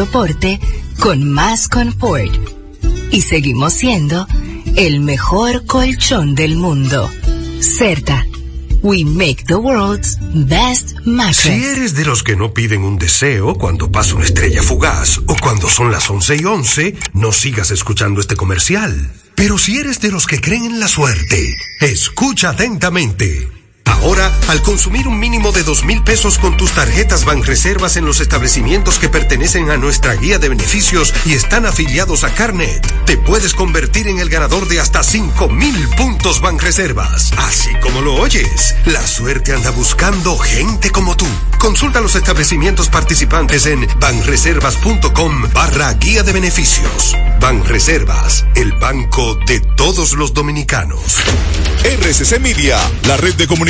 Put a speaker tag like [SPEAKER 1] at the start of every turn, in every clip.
[SPEAKER 1] soporte con más confort. Y seguimos siendo el mejor colchón del mundo. Certa. We make the world's best mattress.
[SPEAKER 2] Si eres de los que no piden un deseo cuando pasa una estrella fugaz o cuando son las 11 y 11, no sigas escuchando este comercial. Pero si eres de los que creen en la suerte, escucha atentamente. Ahora, al consumir un mínimo de dos mil pesos con tus tarjetas Banreservas en los establecimientos que pertenecen a nuestra guía de beneficios y están afiliados a Carnet, te puedes convertir en el ganador de hasta cinco mil puntos Banreservas. Así como lo oyes, la suerte anda buscando gente como tú. Consulta los establecimientos participantes en banreservas.com barra guía de beneficios. Banreservas, el banco de todos los dominicanos.
[SPEAKER 3] RCC Media, la red de comunicación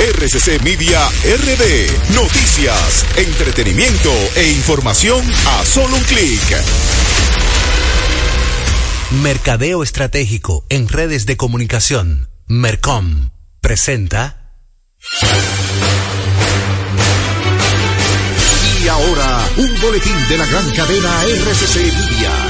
[SPEAKER 3] RCC Media RD. Noticias, entretenimiento e información a solo un clic.
[SPEAKER 4] Mercadeo Estratégico en redes de comunicación. Mercom presenta.
[SPEAKER 5] Y ahora, un boletín de la gran cadena RCC Media.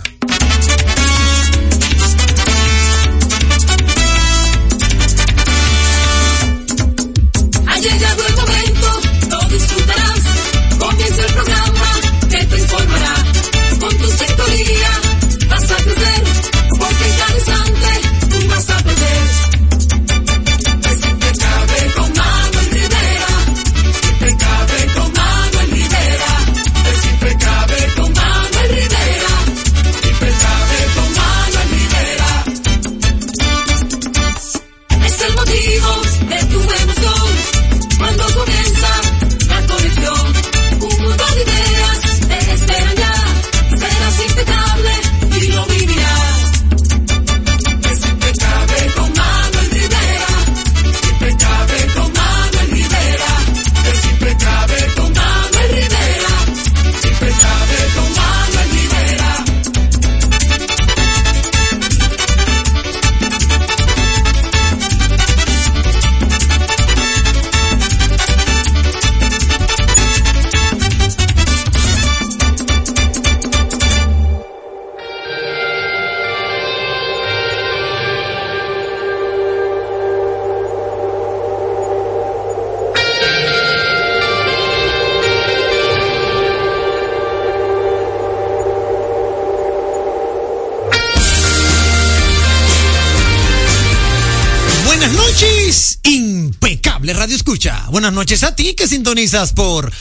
[SPEAKER 6] Radio Escucha. Buenas noches a ti que sintonizas por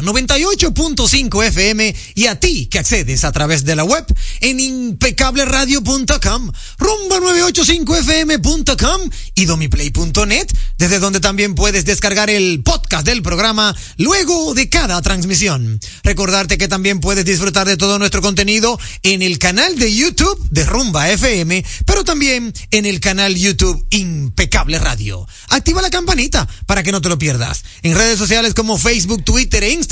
[SPEAKER 6] Rumba 98.5 FM y a ti que accedes a través de la web en impecableradio.com, rumba985fm.com y domiplay.net, desde donde también puedes descargar el podcast del programa luego de cada transmisión. Recordarte que también puedes disfrutar de todo nuestro contenido en el canal de YouTube de Rumba FM, pero también en el canal YouTube Impecable Radio. Activa la campanita para que no te lo pierdas. En redes sociales como Facebook, Twitter e Instagram,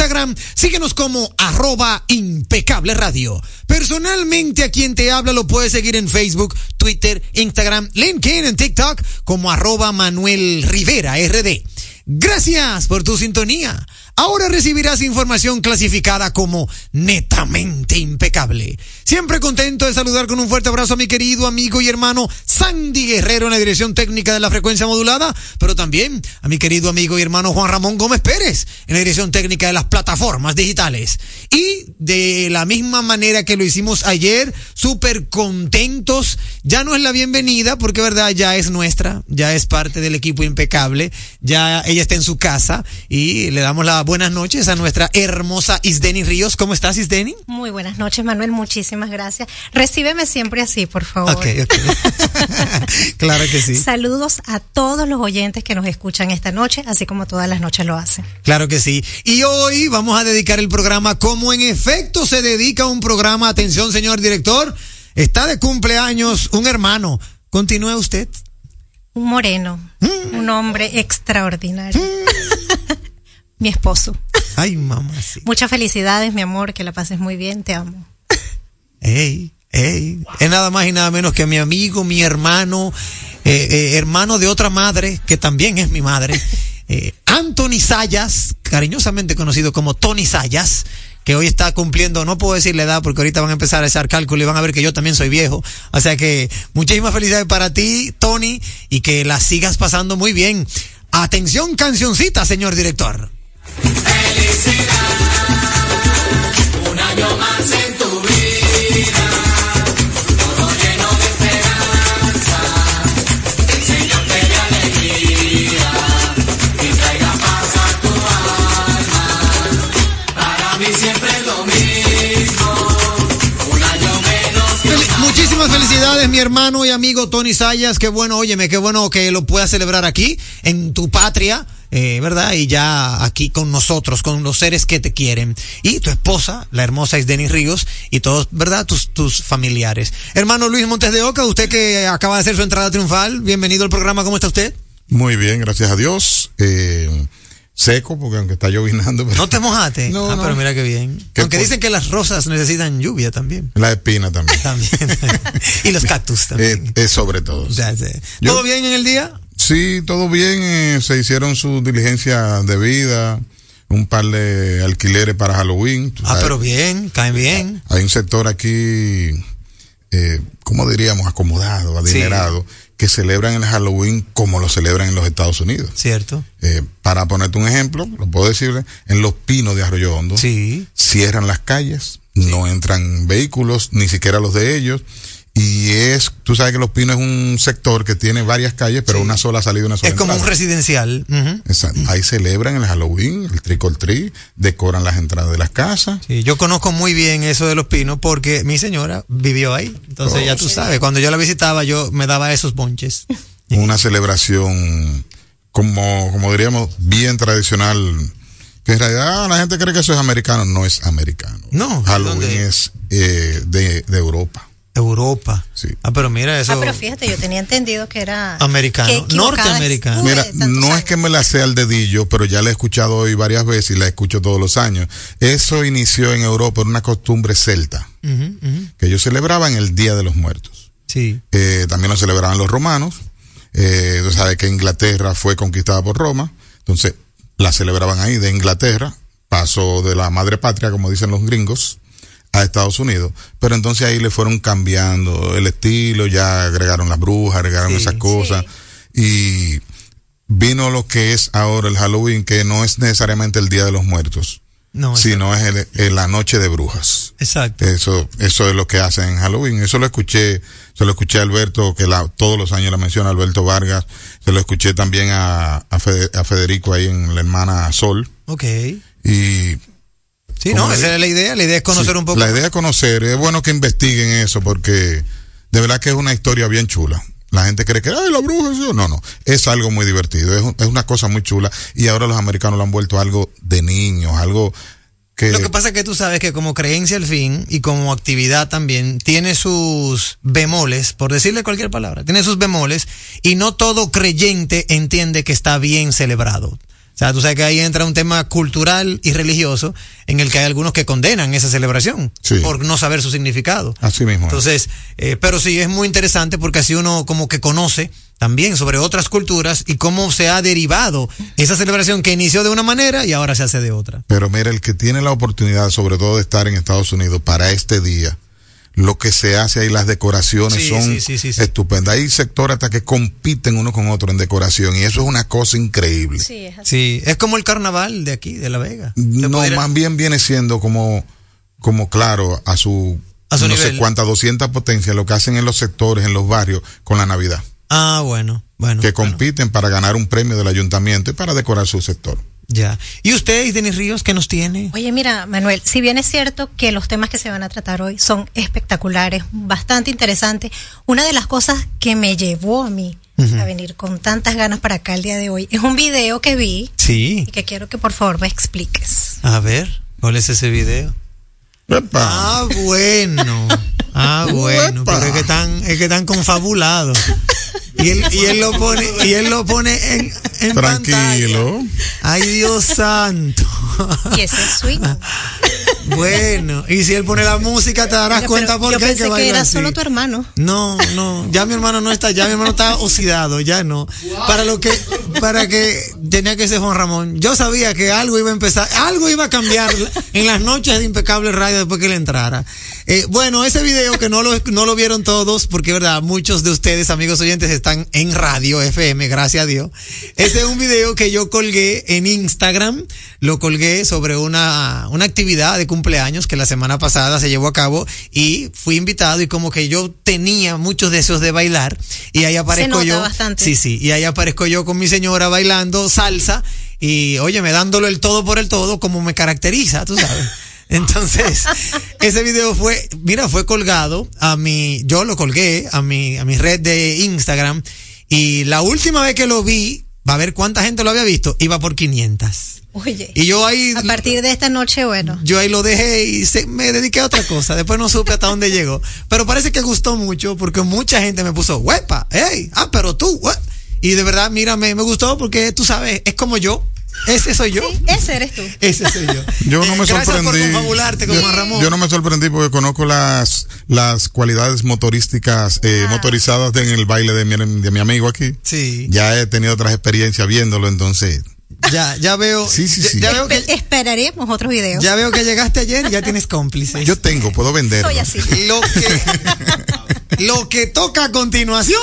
[SPEAKER 6] síguenos como arroba impecable radio. Personalmente a quien te habla lo puedes seguir en Facebook, Twitter, Instagram, LinkedIn, en TikTok como arroba Manuel Rivera RD. Gracias por tu sintonía. Ahora recibirás información clasificada como netamente impecable. Siempre contento de saludar con un fuerte abrazo a mi querido amigo y hermano Sandy Guerrero en la dirección técnica de la frecuencia modulada, pero también a mi querido amigo y hermano Juan Ramón Gómez Pérez en la dirección técnica de las plataformas digitales. Y de la misma manera que lo hicimos ayer, súper contentos. Ya no es la bienvenida porque verdad ya es nuestra, ya es parte del equipo impecable, ya ella está en su casa y le damos buenas noches a nuestra hermosa Isdeni Ríos. ¿Cómo estás Isdeni?
[SPEAKER 7] Muy buenas noches Manuel, muchísimas gracias. Recíbeme siempre así, por favor.
[SPEAKER 6] Claro que sí.
[SPEAKER 7] Saludos a todos los oyentes que nos escuchan esta noche, así como todas las noches lo hacen.
[SPEAKER 6] Claro que sí. Y hoy vamos a dedicar el programa como en efecto se dedica un programa. Atención, señor director. Está de cumpleaños un hermano. Continúe usted.
[SPEAKER 7] Un moreno,
[SPEAKER 6] Mm.
[SPEAKER 7] un hombre extraordinario. Mi esposo.
[SPEAKER 6] Ay, mamá, sí.
[SPEAKER 7] Muchas felicidades, mi amor, que la pases muy bien, te amo.
[SPEAKER 6] Ey, ey. Es nada más y nada menos que mi amigo, mi hermano, eh, eh, hermano de otra madre, que también es mi madre, eh, Anthony Sayas, cariñosamente conocido como Tony Sayas, que hoy está cumpliendo, no puedo decir la edad porque ahorita van a empezar a hacer cálculo y van a ver que yo también soy viejo. O sea que muchísimas felicidades para ti, Tony, y que la sigas pasando muy bien. Atención, cancioncita, señor director.
[SPEAKER 4] Un año más
[SPEAKER 6] mi hermano y amigo Tony Sayas. Qué bueno, óyeme, qué bueno que lo puedas celebrar aquí, en tu patria, eh, ¿verdad? Y ya aquí con nosotros, con los seres que te quieren. Y tu esposa, la hermosa Isdeni Ríos, y todos, ¿verdad? Tus, tus familiares. Hermano Luis Montes de Oca, usted que acaba de hacer su entrada triunfal, bienvenido al programa, ¿cómo está usted?
[SPEAKER 8] Muy bien, gracias a Dios. Eh, seco, porque aunque está llovinando. Pero
[SPEAKER 6] No te mojaste.
[SPEAKER 8] No,
[SPEAKER 6] ah,
[SPEAKER 8] no.
[SPEAKER 6] pero mira qué bien.
[SPEAKER 8] ¿Qué
[SPEAKER 6] Aunque
[SPEAKER 8] por-
[SPEAKER 6] dicen que las rosas necesitan lluvia también.
[SPEAKER 8] La espina también.
[SPEAKER 6] También. y los cactus también.
[SPEAKER 8] Eh, eh, sobre todo.
[SPEAKER 6] O sea, sí.
[SPEAKER 8] Yo-
[SPEAKER 6] ¿Todo bien en el día?
[SPEAKER 8] Sí, todo bien. eh, se hicieron sus diligencias de vida, un par de alquileres para Halloween.
[SPEAKER 6] Ah,
[SPEAKER 8] sabes.
[SPEAKER 6] pero bien, caen bien.
[SPEAKER 8] Hay un sector aquí, eh, ¿cómo diríamos? Acomodado, adinerado, que celebran el Halloween como lo celebran en los Estados Unidos.
[SPEAKER 6] Cierto.
[SPEAKER 8] Eh, para ponerte un ejemplo, lo puedo decirle, en los pinos de Arroyo Hondo.
[SPEAKER 6] Sí.
[SPEAKER 8] cierran las calles, no entran vehículos, ni siquiera los de ellos. Y es, tú sabes que Los Pinos es un sector que tiene varias calles, pero
[SPEAKER 6] Sí.
[SPEAKER 8] una sola salida y una sola
[SPEAKER 6] Es como un residencial.
[SPEAKER 8] Exacto. Ahí celebran el Halloween, el trick or treat, decoran las entradas de las casas.
[SPEAKER 6] Sí, yo conozco muy bien eso de los pinos porque mi señora vivió ahí. Entonces
[SPEAKER 8] Oh.
[SPEAKER 6] ya tú sabes, cuando yo la visitaba yo me daba esos bonches.
[SPEAKER 8] Una celebración, como, como diríamos, bien tradicional. Que en realidad la gente cree que eso es americano. No es americano.
[SPEAKER 6] No, ¿de
[SPEAKER 8] Halloween es eh, de, de Europa.
[SPEAKER 6] Europa.
[SPEAKER 8] Sí.
[SPEAKER 6] Ah, pero mira eso.
[SPEAKER 7] Ah, pero fíjate, yo tenía entendido que era...
[SPEAKER 6] Americano, norteamericano.
[SPEAKER 8] Mira, no es que me la sea el dedillo, pero ya la he escuchado hoy varias veces y la escucho todos los años. Eso inició en Europa, era una costumbre celta, que ellos celebraban el Día de los Muertos.
[SPEAKER 6] Sí.
[SPEAKER 8] Eh, también lo celebraban los romanos. Eh, tú sabes que Inglaterra fue conquistada por Roma, entonces la celebraban ahí de Inglaterra, pasó de la madre patria, como dicen los gringos, a Estados Unidos, pero entonces ahí le fueron cambiando el estilo, ya agregaron las brujas, agregaron
[SPEAKER 6] Sí,
[SPEAKER 8] esas cosas, y vino lo que es ahora el Halloween, que no es necesariamente el Día de los Muertos,
[SPEAKER 6] No,
[SPEAKER 8] sino es el- el- la noche de brujas.
[SPEAKER 6] exacto.
[SPEAKER 8] Eso, eso es lo que hacen en Halloween. Eso lo escuché, se lo escuché a Alberto, que la, todos los años la menciona Alberto Vargas. Se lo escuché también a, a Federico ahí en la hermana Sol.
[SPEAKER 6] Ok.
[SPEAKER 8] Y
[SPEAKER 6] Sí,
[SPEAKER 8] ¿Cómo
[SPEAKER 6] no,
[SPEAKER 8] es?
[SPEAKER 6] esa es la idea. La idea es conocer
[SPEAKER 8] sí,
[SPEAKER 6] un poco.
[SPEAKER 8] La idea es conocer. Es bueno que investiguen eso porque de verdad que es una historia bien chula. La gente cree que, ay, la bruja, eso". no, no. Es algo muy divertido. Es, un- es una cosa muy chula. Y ahora los americanos lo han vuelto algo de niños, algo que.
[SPEAKER 6] Lo que pasa es que tú sabes que como creencia al fin y como actividad también tiene sus bemoles, por decirle cualquier palabra, tiene sus bemoles y no todo creyente entiende que está bien celebrado. Sea, tú sabes que ahí entra un tema cultural y religioso en el que hay algunos que condenan esa celebración
[SPEAKER 8] Sí.
[SPEAKER 6] por no saber su significado.
[SPEAKER 8] Así mismo. es.
[SPEAKER 6] Entonces, eh, pero sí, es muy interesante porque así uno como que conoce también sobre otras culturas y cómo se ha derivado esa celebración que inició de una manera y ahora se hace de otra.
[SPEAKER 8] Pero mira, el que tiene la oportunidad, sobre todo de estar en Estados Unidos para este día, lo que se hace ahí, las decoraciones
[SPEAKER 6] Sí,
[SPEAKER 8] son
[SPEAKER 6] sí, sí, sí, sí.
[SPEAKER 8] estupendas. Hay sectores hasta que compiten uno con otro en decoración y eso es una cosa increíble.
[SPEAKER 7] Sí, es así.
[SPEAKER 6] Sí, es como el carnaval de aquí, de La Vega.
[SPEAKER 8] No, más bien viene siendo como, como claro, a su,
[SPEAKER 6] A su
[SPEAKER 8] no
[SPEAKER 6] nivel.
[SPEAKER 8] sé cuántas, 200 potencias, lo que hacen en los sectores, en los barrios, con la Navidad.
[SPEAKER 6] Ah, bueno, bueno.
[SPEAKER 8] que
[SPEAKER 6] bueno,
[SPEAKER 8] compiten para ganar un premio del ayuntamiento y para decorar su sector.
[SPEAKER 6] Ya. ¿Y usted, Denis Ríos, qué nos tiene?
[SPEAKER 7] Oye, mira, Manuel, si bien es cierto que los temas que se van a tratar hoy son espectaculares, bastante interesantes, una de las cosas que me llevó a mí a venir con tantas ganas para acá el día de hoy es un video que vi
[SPEAKER 6] Sí.
[SPEAKER 7] y que quiero que por favor me expliques.
[SPEAKER 6] A ver, ¿cuál es ese video?
[SPEAKER 8] ¡Epa!
[SPEAKER 6] Ah, bueno. Ah, bueno, pero es que están, es que están confabulados. Y él, y él lo pone, y él lo pone en, en
[SPEAKER 8] Tranquilo.
[SPEAKER 6] pantalla. Ay, Dios santo.
[SPEAKER 7] Y ese es swing.
[SPEAKER 6] Bueno, y si él pone la música, te darás cuenta por
[SPEAKER 7] yo
[SPEAKER 6] qué hay
[SPEAKER 7] pensé
[SPEAKER 6] que
[SPEAKER 7] que era
[SPEAKER 6] así.
[SPEAKER 7] solo tu hermano.
[SPEAKER 6] No, no, ya mi hermano no está, ya mi hermano está oxidado, ya no. Para lo que, para que tenía que ser Juan Ramón. Yo sabía que algo iba a empezar, algo iba a cambiar en las noches de Impecable Radio después que él entrara. Eh, bueno, ese video que no lo, no lo vieron todos, porque verdad, muchos de ustedes, amigos oyentes, están en radio FM, gracias a Dios. Ese es un video que yo colgué en Instagram, lo colgué sobre una, una actividad de cumpleaños que la semana pasada se llevó a cabo y fui invitado y como que yo tenía muchos deseos de bailar y ahí aparezco
[SPEAKER 7] nota
[SPEAKER 6] yo.
[SPEAKER 7] bastante.
[SPEAKER 6] Sí, sí, y ahí aparezco yo con mi señora bailando salsa y óyeme, dándolo el todo por el todo como me caracteriza, tú sabes. Entonces, ese video fue, mira, fue colgado a mi, yo lo colgué a mi, a mi red de Instagram y la última vez que lo vi, va a ver cuánta gente lo había visto, iba por 500.
[SPEAKER 7] Oye,
[SPEAKER 6] Y yo ahí,
[SPEAKER 7] a partir de esta noche, bueno,
[SPEAKER 6] yo ahí lo dejé y se- me dediqué a otra cosa. Después no supe hasta dónde llegó. Pero parece que gustó mucho porque mucha gente me puso, huepa, hey, ah, pero tú, hue-". Y de verdad, mira, me, me gustó porque tú sabes, es como yo. Ese soy yo.
[SPEAKER 7] sí, ese eres tú.
[SPEAKER 6] Ese soy yo.
[SPEAKER 8] Yo no
[SPEAKER 6] Eh,
[SPEAKER 8] me
[SPEAKER 6] gracias
[SPEAKER 8] sorprendí.
[SPEAKER 6] por confabularte con
[SPEAKER 8] yo,
[SPEAKER 6] Juan Ramón.
[SPEAKER 8] yo no me sorprendí porque conozco las, las cualidades motorísticas eh, motorizadas en el baile de mi, de mi amigo aquí.
[SPEAKER 6] Sí.
[SPEAKER 8] Ya he tenido otras experiencias viéndolo, entonces.
[SPEAKER 6] Ya, ya veo.
[SPEAKER 8] Sí, sí,
[SPEAKER 6] ya-
[SPEAKER 8] sí.
[SPEAKER 6] Ya, veo que,
[SPEAKER 7] Espe- esperaremos otros videos.
[SPEAKER 6] ya veo que llegaste ayer y ya tienes cómplices.
[SPEAKER 8] Yo tengo, puedo venderlo.
[SPEAKER 7] Soy así.
[SPEAKER 6] Lo que, lo que toca a continuación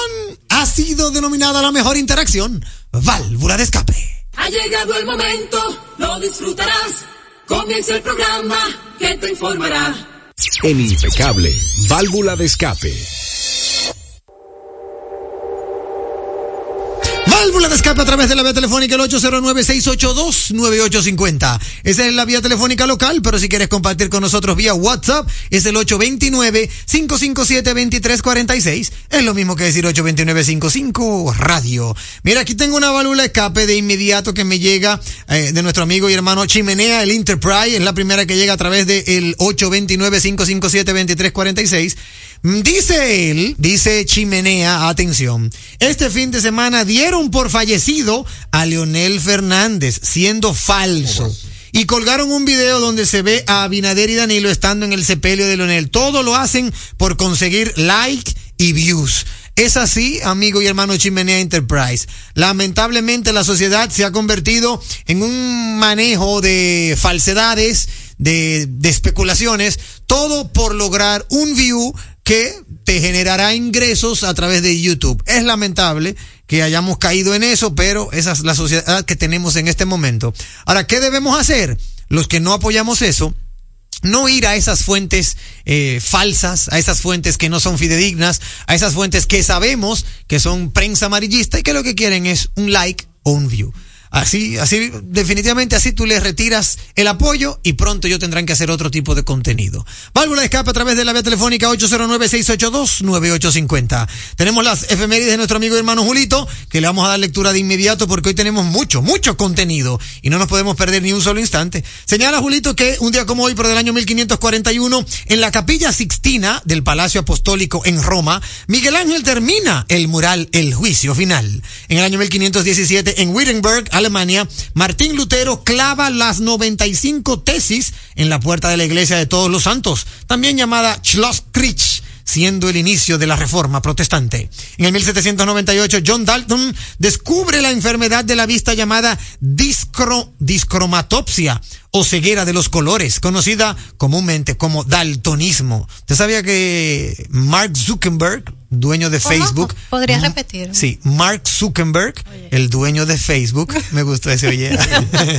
[SPEAKER 6] ha sido denominada la mejor interacción, válvula de escape.
[SPEAKER 4] Ha llegado el momento, lo disfrutarás. Comienza el programa que te informará.
[SPEAKER 9] En Impecable, válvula de escape.
[SPEAKER 6] Válvula de escape a través de la vía telefónica el 809-682-9850. Esa es la vía telefónica local, pero si quieres compartir con nosotros vía WhatsApp, es el 829-557-2346. Es lo mismo que decir 829-55 radio. Mira, aquí tengo una válvula de escape de inmediato que me llega eh, de nuestro amigo y hermano Chimenea, el Enterprise. Es la primera que llega a través del 829-557-2346. Dice él, dice Chimenea, atención, este fin de semana dieron por fallecido a Leonel Fernández, siendo falso. Y colgaron un video donde se ve a Abinader y Danilo estando en el sepelio de Leonel. Todo lo hacen por conseguir like y views. Es así, amigo y hermano Chimenea Enterprise. Lamentablemente la sociedad se ha convertido en un manejo de falsedades, de, de especulaciones, todo por lograr un view que te generará ingresos a través de YouTube. Es lamentable que hayamos caído en eso, pero esa es la sociedad que tenemos en este momento. Ahora, ¿qué debemos hacer? Los que no apoyamos eso, no ir a esas fuentes eh, falsas, a esas fuentes que no son fidedignas, a esas fuentes que sabemos que son prensa amarillista y que lo que quieren es un like o un view. Así, así, definitivamente así tú les retiras el apoyo y pronto ellos tendrán que hacer otro tipo de contenido. Válvula de escape a través de la vía telefónica 809-682-9850. Tenemos las efemérides de nuestro amigo y hermano Julito, que le vamos a dar lectura de inmediato porque hoy tenemos mucho, mucho contenido y no nos podemos perder ni un solo instante. Señala Julito que un día como hoy, pero del año 1541, en la capilla Sixtina del Palacio Apostólico en Roma, Miguel Ángel termina el mural El Juicio Final. En el año 1517, en Wittenberg, Alemania, Martín Lutero clava las 95 tesis en la puerta de la iglesia de todos los santos, también llamada Schlosskreuz siendo el inicio de la reforma protestante. En el 1798, John Dalton descubre la enfermedad de la vista llamada discro, discromatopsia o ceguera de los colores, conocida comúnmente como daltonismo. ¿Usted sabía que Mark Zuckerberg, dueño de Facebook,
[SPEAKER 7] ¿Podrías repetir?
[SPEAKER 6] Sí, Mark Zuckerberg, el dueño de Facebook, me gusta ese oye,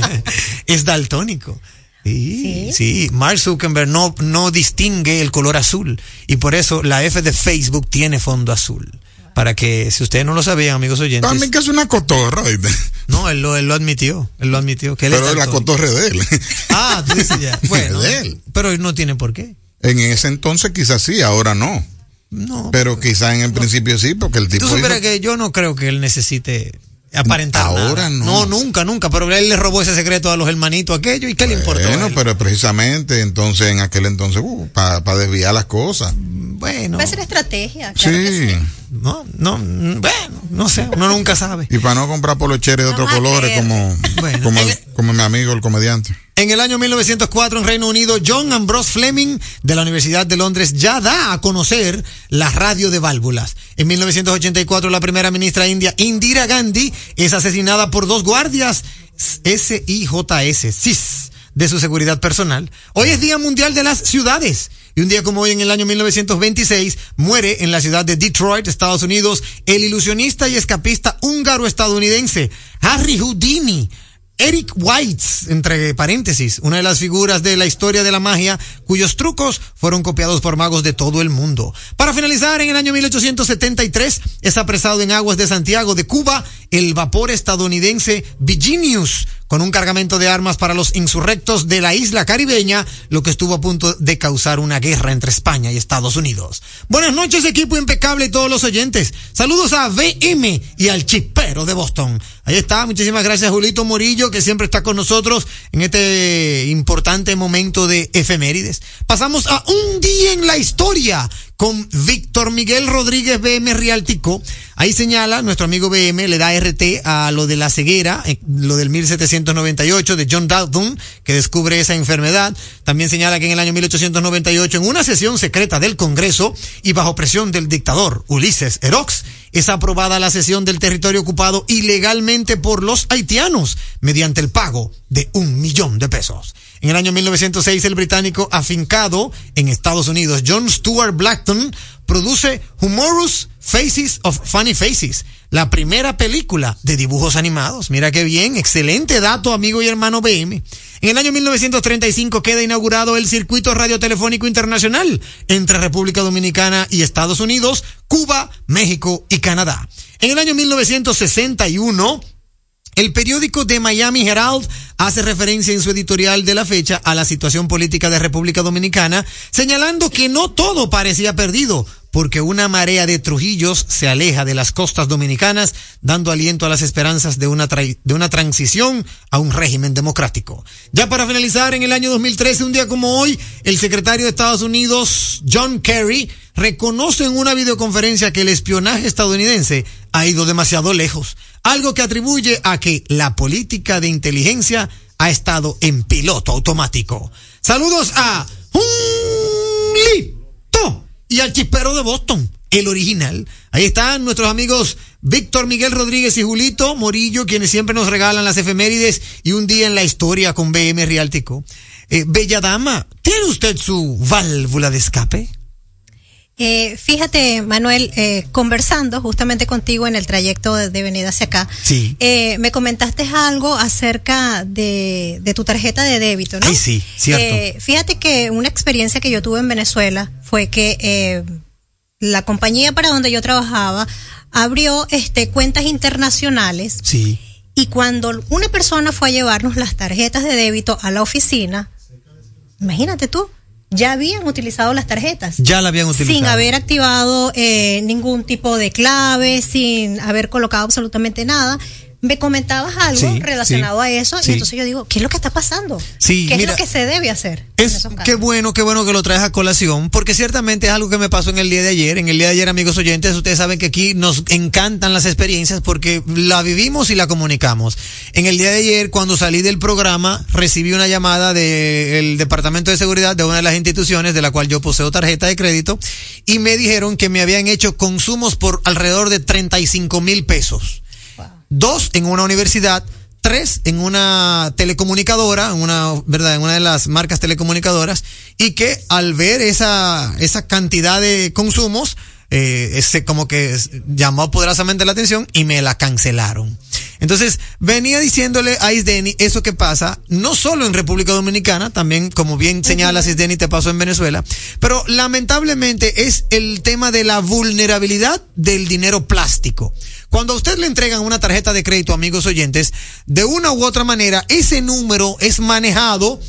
[SPEAKER 6] es daltónico. Sí, sí, Mark Zuckerberg no, no distingue el color azul y por eso la F de Facebook tiene fondo azul. Para que, si ustedes no lo sabían, amigos oyentes.
[SPEAKER 8] También que es una cotorra, ¿oíste?
[SPEAKER 6] No, él lo, él lo admitió. Él lo admitió. Que él
[SPEAKER 8] Pero
[SPEAKER 6] es
[SPEAKER 8] la cotorra de él.
[SPEAKER 6] Ah, tú dices ya. Bueno,
[SPEAKER 8] de él.
[SPEAKER 6] pero él no tiene por qué.
[SPEAKER 8] En ese entonces quizás sí, ahora no.
[SPEAKER 6] No.
[SPEAKER 8] Pero quizás en el principio sí, porque el tipo
[SPEAKER 6] Tú supieras
[SPEAKER 8] hizo-
[SPEAKER 6] que yo no creo que él necesite aparentar
[SPEAKER 8] Ahora
[SPEAKER 6] nada.
[SPEAKER 8] no.
[SPEAKER 6] No, nunca, nunca. Pero él le robó ese secreto a los hermanitos aquello y qué le importó. a
[SPEAKER 8] Bueno, pero precisamente entonces en aquel entonces, para desviar las cosas.
[SPEAKER 6] Bueno.
[SPEAKER 7] Puede ser estrategia. Claro que
[SPEAKER 8] Sí.
[SPEAKER 6] No, no, bueno, no sé, uno nunca sabe.
[SPEAKER 8] Y para no comprar polocheres de otros
[SPEAKER 7] Vamos a
[SPEAKER 8] colores como,
[SPEAKER 6] Bueno,
[SPEAKER 8] como, como mi amigo el comediante.
[SPEAKER 6] En el año 1904 en Reino Unido, John Ambrose Fleming de la Universidad de Londres ya da a conocer la radio de válvulas. En 1984 la primera ministra india Indira Gandhi es asesinada por dos guardias SIJS, SIS, de su seguridad personal. Hoy es Día Mundial de las Ciudades. Y un día como hoy, en el año 1926, muere en la ciudad de Detroit, Estados Unidos, el ilusionista y escapista húngaro-estadounidense Harry Houdini. Eric Whites, entre paréntesis, una de las figuras de la historia de la magia cuyos trucos fueron copiados por magos de todo el mundo. Para finalizar, en el año 1873 es apresado en aguas de Santiago de Cuba el vapor estadounidense Virginius con un cargamento de armas para los insurrectos de la isla caribeña, lo que estuvo a punto de causar una guerra entre España y Estados Unidos. Buenas noches, equipo impecable y todos los oyentes. Saludos a VM y al chispero de Boston. Ahí está, muchísimas gracias Julito Morillo, que siempre está con nosotros en este importante momento de efemérides. Pasamos a un día en la historia con Víctor Miguel Rodríguez BM Rialtico. Ahí señala, nuestro amigo BM le da RT a lo de la ceguera, eh, lo del 1798 de John Dalton, que descubre esa enfermedad. También señala que en el año 1898, en una sesión secreta del Congreso y bajo presión del dictador Ulises Erox, es aprobada la cesión del territorio ocupado ilegalmente por los haitianos mediante el pago de un millón de pesos. En el año 1906, el británico afincado en Estados Unidos, John Stuart Blackton, produce Humorous Faces of Funny Faces, la primera película de dibujos animados. Mira qué bien, excelente dato, amigo y hermano BM. En el año 1935 queda inaugurado el circuito radiotelefónico internacional entre República Dominicana y Estados Unidos, Cuba, México y Canadá. En el año 1961, el periódico de Miami Herald hace referencia en su editorial de la fecha a la situación política de República Dominicana, señalando que no todo parecía perdido, porque una marea de Trujillos se aleja de las costas dominicanas, dando aliento a las esperanzas de una, de una transición a un régimen democrático. Ya para finalizar, en el año 2013, un día como hoy, el secretario de Estados Unidos, John Kerry, reconoce en una videoconferencia que el espionaje estadounidense ha ido demasiado lejos, algo que atribuye a que la política de inteligencia ha estado en piloto automático. Saludos a Lito y al chispero de Boston, el original. Ahí están nuestros amigos Víctor Miguel Rodríguez y Julito Morillo, quienes siempre nos regalan las efemérides y un día en la historia con BM Riáltico. Eh, Bella Dama, ¿tiene usted su válvula de escape?
[SPEAKER 7] Eh, fíjate, Manuel, eh, conversando justamente contigo en el trayecto de, de venida hacia acá,
[SPEAKER 6] Sí.
[SPEAKER 7] eh, me comentaste algo acerca de, de tu tarjeta de débito, ¿no?
[SPEAKER 6] Ay, sí, cierto.
[SPEAKER 7] Eh, fíjate que una experiencia que yo tuve en Venezuela fue que eh, la compañía para donde yo trabajaba abrió este cuentas internacionales
[SPEAKER 6] Sí.
[SPEAKER 7] y cuando una persona fue a llevarnos las tarjetas de débito a la oficina, imagínate tú, ya habían utilizado las tarjetas.
[SPEAKER 6] Ya la habían utilizado.
[SPEAKER 7] Sin haber activado eh, ningún tipo de clave, sin haber colocado absolutamente nada. Me comentabas algo
[SPEAKER 6] Sí,
[SPEAKER 7] relacionado
[SPEAKER 6] sí,
[SPEAKER 7] a eso
[SPEAKER 6] sí.
[SPEAKER 7] y entonces yo digo, ¿qué es lo que está pasando?
[SPEAKER 6] Sí,
[SPEAKER 7] ¿Qué
[SPEAKER 6] mira,
[SPEAKER 7] es lo que se debe hacer? en
[SPEAKER 6] Es qué bueno, qué bueno que lo traes a colación, porque ciertamente es algo que me pasó en el día de ayer. En el día de ayer, amigos oyentes, ustedes saben que aquí nos encantan las experiencias porque la vivimos y la comunicamos. En el día de ayer, cuando salí del programa, recibí una llamada del Departamento de Seguridad de una de las instituciones de la cual yo poseo tarjeta de crédito y me dijeron que me habían hecho consumos por alrededor de 35 mil pesos dos en una universidad, tres en una telecomunicadora, en una, verdad, en una de las marcas telecomunicadoras, y que al ver esa, esa cantidad de consumos, eh, ese como que llamó poderosamente la atención y me la cancelaron. Entonces, venía diciéndole a Isdeni eso que pasa, no solo en República Dominicana, también, como bien señalas, Isdeni, te pasó en Venezuela, pero lamentablemente es el tema de la vulnerabilidad del dinero plástico. Cuando a usted le entregan una tarjeta de crédito, amigos oyentes, de una u otra manera, ese número es manejado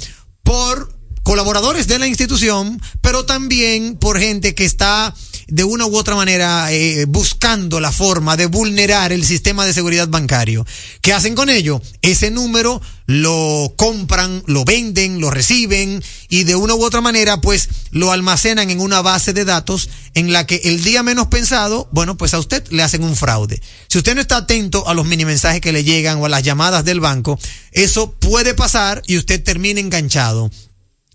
[SPEAKER 6] por colaboradores de la institución, pero también por gente que está de una u otra manera eh, buscando la forma de vulnerar el sistema de seguridad bancario. ¿Qué hacen con ello? Ese número lo compran, lo venden, lo reciben y de una u otra manera pues lo almacenan en una base de datos en la que el día menos pensado, bueno, pues a usted le hacen un fraude. Si usted no está atento a los mini mensajes que le llegan o a las llamadas del banco, eso puede pasar y usted termina enganchado.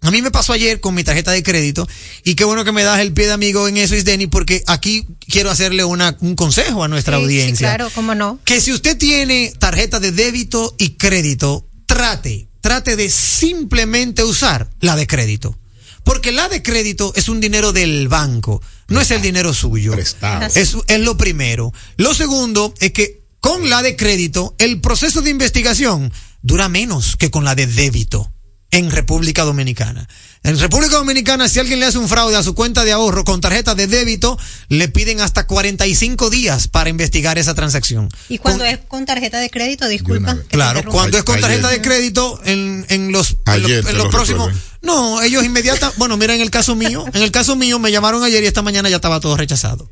[SPEAKER 6] A mí me pasó ayer con mi tarjeta de crédito y qué bueno que me das el pie de amigo en eso, Isdeni, porque aquí quiero hacerle una, un consejo a nuestra
[SPEAKER 7] Sí, sí,
[SPEAKER 6] audiencia.
[SPEAKER 7] claro, cómo no.
[SPEAKER 6] Que si usted tiene tarjeta de débito y crédito, trate, trate de simplemente usar la de crédito. Porque la de crédito es un dinero del banco, no es el dinero suyo.
[SPEAKER 8] Prestado.
[SPEAKER 6] Es, es lo primero. Lo segundo es que con la de crédito, el proceso de investigación dura menos que con la de débito en República Dominicana. En República Dominicana, si alguien le hace un fraude a su cuenta de ahorro con tarjeta de débito, le piden hasta 45 días para investigar esa transacción.
[SPEAKER 7] Y cuando
[SPEAKER 6] Con-
[SPEAKER 7] es con tarjeta de crédito, disculpa.
[SPEAKER 6] Claro, cuando es con
[SPEAKER 8] Ayer.
[SPEAKER 6] tarjeta de crédito, en, en los, en los, en
[SPEAKER 8] te
[SPEAKER 6] los
[SPEAKER 8] lo
[SPEAKER 6] próximos. No, ellos inmediata, bueno, mira, en el caso mío, en el caso mío me llamaron ayer y esta mañana ya estaba todo rechazado.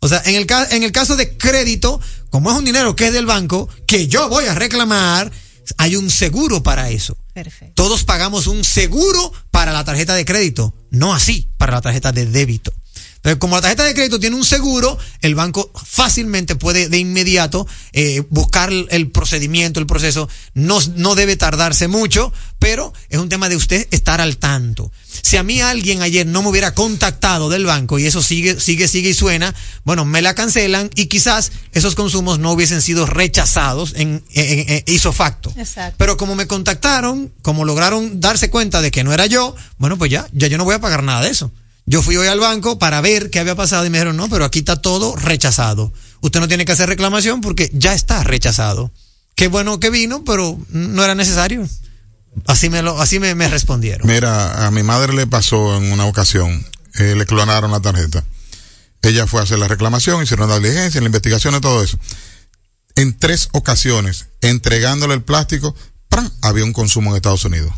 [SPEAKER 6] O sea, en el, en el caso de crédito, como es un dinero que es del banco, que yo voy a reclamar, hay un seguro para eso. Todos pagamos un seguro para la tarjeta de crédito, no así para la tarjeta de débito. Entonces, como la tarjeta de crédito tiene un seguro, el banco fácilmente puede de inmediato eh, buscar el, procedimiento, el proceso. No, no debe tardarse mucho, pero es un tema de usted estar al tanto. Si a mí alguien ayer no me hubiera contactado del banco y eso sigue, sigue, sigue y suena, bueno, me la cancelan y quizás esos consumos no hubiesen sido rechazados en, en, en- ipso facto.
[SPEAKER 7] Exacto.
[SPEAKER 6] Pero como me contactaron, como lograron darse cuenta de que no era yo, bueno, pues ya, ya yo no voy a pagar nada de eso. Yo fui hoy al banco para ver qué había pasado y me dijeron, no, pero aquí está todo rechazado. Usted no tiene que hacer reclamación porque ya está rechazado. Qué bueno que vino, pero no era necesario. Así me lo, así me, me respondieron.
[SPEAKER 8] Mira, a mi madre le pasó en una ocasión, eh, le clonaron la tarjeta. Ella fue a hacer la reclamación, hicieron la diligencia, la investigación y todo eso. En tres ocasiones, entregándole el plástico, había un consumo en Estados Unidos.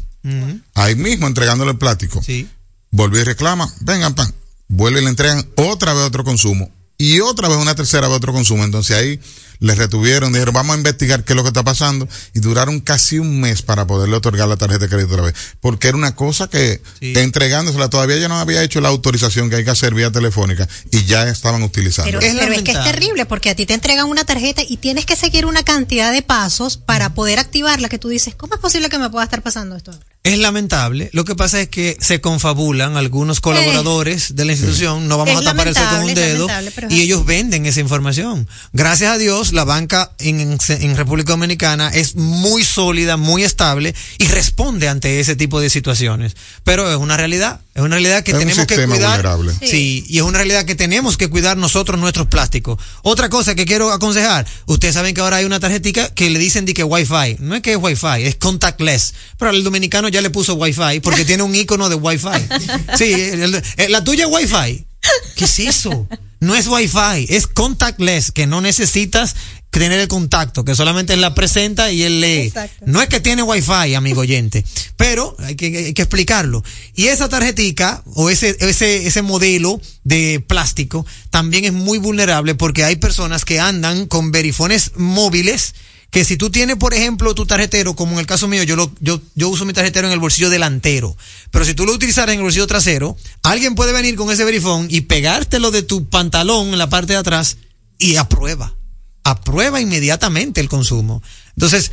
[SPEAKER 8] Ahí mismo entregándole el plástico.
[SPEAKER 6] Sí.
[SPEAKER 8] Volvió y reclama, vengan, pan. Vuelve y le entregan otra vez otro consumo. Y otra vez una tercera vez otro consumo. Entonces ahí le retuvieron, dijeron, vamos a investigar qué es lo que está pasando. Y duraron casi un mes para poderle otorgar la tarjeta de crédito otra vez. Porque era una cosa que,
[SPEAKER 6] Sí.
[SPEAKER 8] entregándosela todavía ya no había hecho la autorización que hay que hacer vía telefónica y ya estaban utilizando.
[SPEAKER 7] Pero,
[SPEAKER 6] Es
[SPEAKER 7] pero es que es terrible porque a ti te entregan una tarjeta y tienes que seguir una cantidad de pasos para poder activarla que tú dices, ¿cómo es posible que me pueda estar pasando esto ahora?
[SPEAKER 6] Es lamentable. Lo que pasa es que se confabulan algunos colaboradores de la institución. No vamos a tapar el sol con un dedo.
[SPEAKER 7] pero
[SPEAKER 6] Y
[SPEAKER 7] así.
[SPEAKER 6] ellos venden esa información. Gracias a Dios, la banca en, República Dominicana es muy sólida, muy estable y responde ante ese tipo de situaciones. Pero es una realidad. Es una realidad que
[SPEAKER 8] Es un
[SPEAKER 6] tenemos que
[SPEAKER 8] sistema
[SPEAKER 6] cuidar.
[SPEAKER 8] vulnerable.
[SPEAKER 6] Sí. y es una realidad que tenemos que cuidar nosotros nuestros plásticos. Otra cosa que quiero aconsejar, ustedes saben que ahora hay una tarjetica que le dicen de que Wi-Fi. No es que es Wi-Fi, es contactless. Pero el dominicano ya le puso Wi-Fi porque tiene un icono de Wi-Fi. Sí, el- el- la tuya es Wi-Fi. ¿Qué es eso? No es Wi-Fi, es contactless, que no necesitas tener el contacto, que solamente él la presenta y él lee.
[SPEAKER 7] Exacto.
[SPEAKER 6] No es que tiene Wi-Fi, amigo oyente, pero hay que, hay que explicarlo. Y esa tarjetica o ese, ese, ese modelo de plástico también es muy vulnerable porque hay personas que andan con verifones móviles que si tú tienes, por ejemplo, tu tarjetero, como en el caso mío, yo, lo, yo, yo uso mi tarjetero en el bolsillo delantero, pero si tú lo utilizaras en el bolsillo trasero, alguien puede venir con ese verifón y pegártelo de tu pantalón en la parte de atrás y aprueba. Aprueba inmediatamente el consumo. Entonces,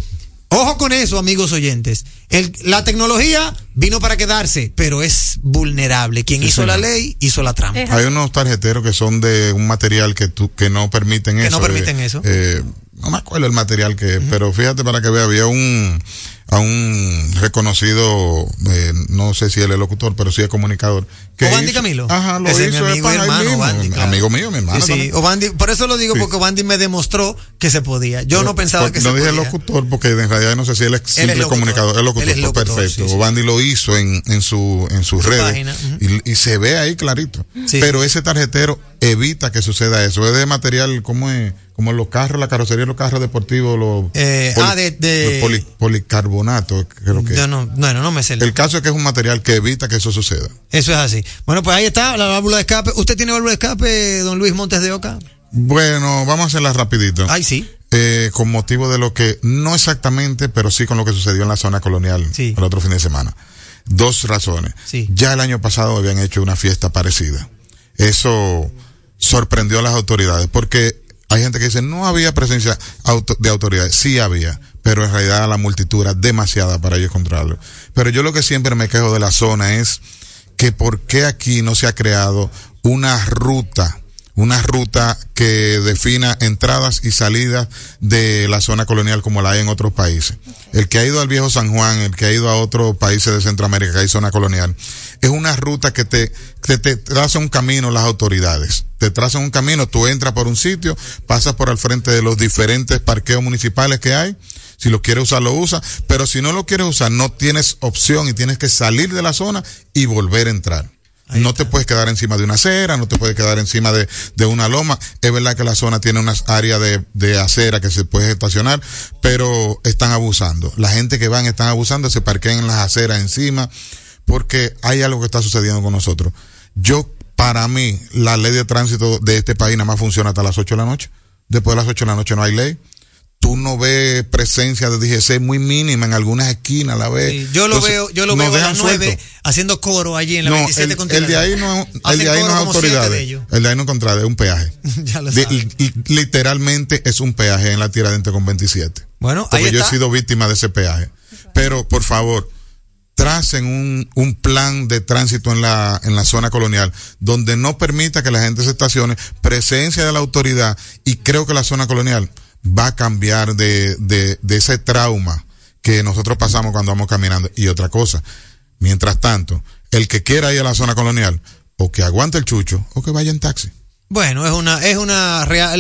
[SPEAKER 6] Ojo con eso, amigos oyentes. El- la tecnología vino para quedarse, pero es vulnerable. Quien
[SPEAKER 8] Sí,
[SPEAKER 6] hizo la ley, hizo la trampa.
[SPEAKER 8] Hay unos tarjeteros que son de un material que tú, que no permiten
[SPEAKER 6] Que
[SPEAKER 8] eso.
[SPEAKER 6] no permiten
[SPEAKER 8] eh,
[SPEAKER 6] eso.
[SPEAKER 8] eh, no me acuerdo el material que, es, pero fíjate para que vea, había un, a un reconocido, eh, no sé si él es locutor, pero sí es comunicador. que
[SPEAKER 6] Obandi
[SPEAKER 8] hizo-
[SPEAKER 6] Camilo.
[SPEAKER 8] Ajá, lo
[SPEAKER 6] Ese es
[SPEAKER 8] hizo
[SPEAKER 6] mi
[SPEAKER 8] es
[SPEAKER 6] amigo y
[SPEAKER 8] para él
[SPEAKER 6] hermano,
[SPEAKER 8] mismo.
[SPEAKER 6] Obandi, claro.
[SPEAKER 8] Amigo mío, mi hermano.
[SPEAKER 6] Sí, sí. Obandi- por eso lo digo,
[SPEAKER 8] Sí.
[SPEAKER 6] porque Obandi me demostró que se podía. Yo no pensaba que
[SPEAKER 8] no
[SPEAKER 6] se
[SPEAKER 8] dije
[SPEAKER 6] podía.
[SPEAKER 8] locutor porque en realidad no sé si él es simple comunicador. Es locutor,
[SPEAKER 6] Él es
[SPEAKER 8] pues,
[SPEAKER 6] locutor,
[SPEAKER 8] perfecto. Obandi lo hizo en, en su en sus
[SPEAKER 6] Su
[SPEAKER 8] redes
[SPEAKER 6] página, ujú.
[SPEAKER 8] y, y se ve ahí clarito.
[SPEAKER 6] Sí.
[SPEAKER 8] Pero ese tarjetero evita que suceda eso. Es de material como es como los carros, la carrocería de los carros deportivos, los
[SPEAKER 6] Eh, ah, de- de-
[SPEAKER 8] los poli- policarbonato, creo que.
[SPEAKER 6] Yo no, bueno, no me sé. el-
[SPEAKER 8] El caso es que es un material que evita que eso suceda.
[SPEAKER 6] Eso es así. Bueno, pues ahí está la válvula de escape. ¿Usted tiene válvula de escape, don Luis Montes de Oca?
[SPEAKER 8] Bueno, vamos a hacerla rapidito.
[SPEAKER 6] Ay, sí.
[SPEAKER 8] Eh, con motivo de lo que, no exactamente, pero sí con lo que sucedió en la zona colonial
[SPEAKER 6] Sí.
[SPEAKER 8] el otro fin de semana. Dos razones.
[SPEAKER 6] Sí.
[SPEAKER 8] Ya el año pasado habían hecho una fiesta parecida. Eso sorprendió a las autoridades porque hay gente que dice no había presencia de autoridades. Sí había, pero en realidad la multitud era demasiada para ellos controlarlo. Pero yo lo que siempre me quejo de la zona es que por qué aquí no se ha creado una ruta una ruta que defina entradas y salidas de la zona colonial como la hay en otros países. El que ha ido al viejo San Juan, el que ha ido a otros países de Centroamérica que hay zona colonial, es una ruta que te, que te traza un camino las autoridades. Te trazan un camino, tú entras por un sitio, pasas por al frente de los diferentes parqueos municipales que hay, si lo quieres usar, lo usa, pero si no lo quieres usar, no tienes opción y tienes que salir de la zona y volver a entrar. No te puedes quedar encima de una acera, no te puedes quedar encima de, de una loma. Es verdad que la zona tiene unas áreas de, de acera que se puede estacionar, pero están abusando. La gente que van están abusando, se parquean en las aceras encima, porque hay algo que está sucediendo con nosotros. Yo, para mí, la ley de tránsito de este país nada más funciona hasta las 8 de la noche. Después de las 8 de la noche no hay ley. Tú no ves presencia de DGC muy mínima en algunas esquinas, la ves.
[SPEAKER 6] Sí, yo lo
[SPEAKER 8] Entonces,
[SPEAKER 6] veo, yo lo veo a las 9
[SPEAKER 8] sueltos.
[SPEAKER 6] haciendo coro allí en la
[SPEAKER 8] No,
[SPEAKER 6] 27
[SPEAKER 8] el,
[SPEAKER 6] con
[SPEAKER 8] el de ahí no, el de ahí no es
[SPEAKER 6] ellos.
[SPEAKER 8] El de ahí no es contrade, es un peaje.
[SPEAKER 6] Ya lo
[SPEAKER 8] De-
[SPEAKER 6] saben.
[SPEAKER 8] li- literalmente es un peaje en la Tiradentes con 27.
[SPEAKER 6] Bueno,
[SPEAKER 8] Porque
[SPEAKER 6] ahí
[SPEAKER 8] yo
[SPEAKER 6] está.
[SPEAKER 8] he sido víctima de ese peaje. Pero, por favor, tracen un, un plan de tránsito en la, en la zona colonial donde no permita que la gente se estacione, presencia de la autoridad y creo que la zona colonial va a cambiar de, de, de ese trauma que nosotros pasamos cuando vamos caminando. Y otra cosa, mientras tanto, el que quiera ir a la zona colonial, o que aguante el chucho, o que vaya en taxi.
[SPEAKER 6] Bueno, es una, es una real,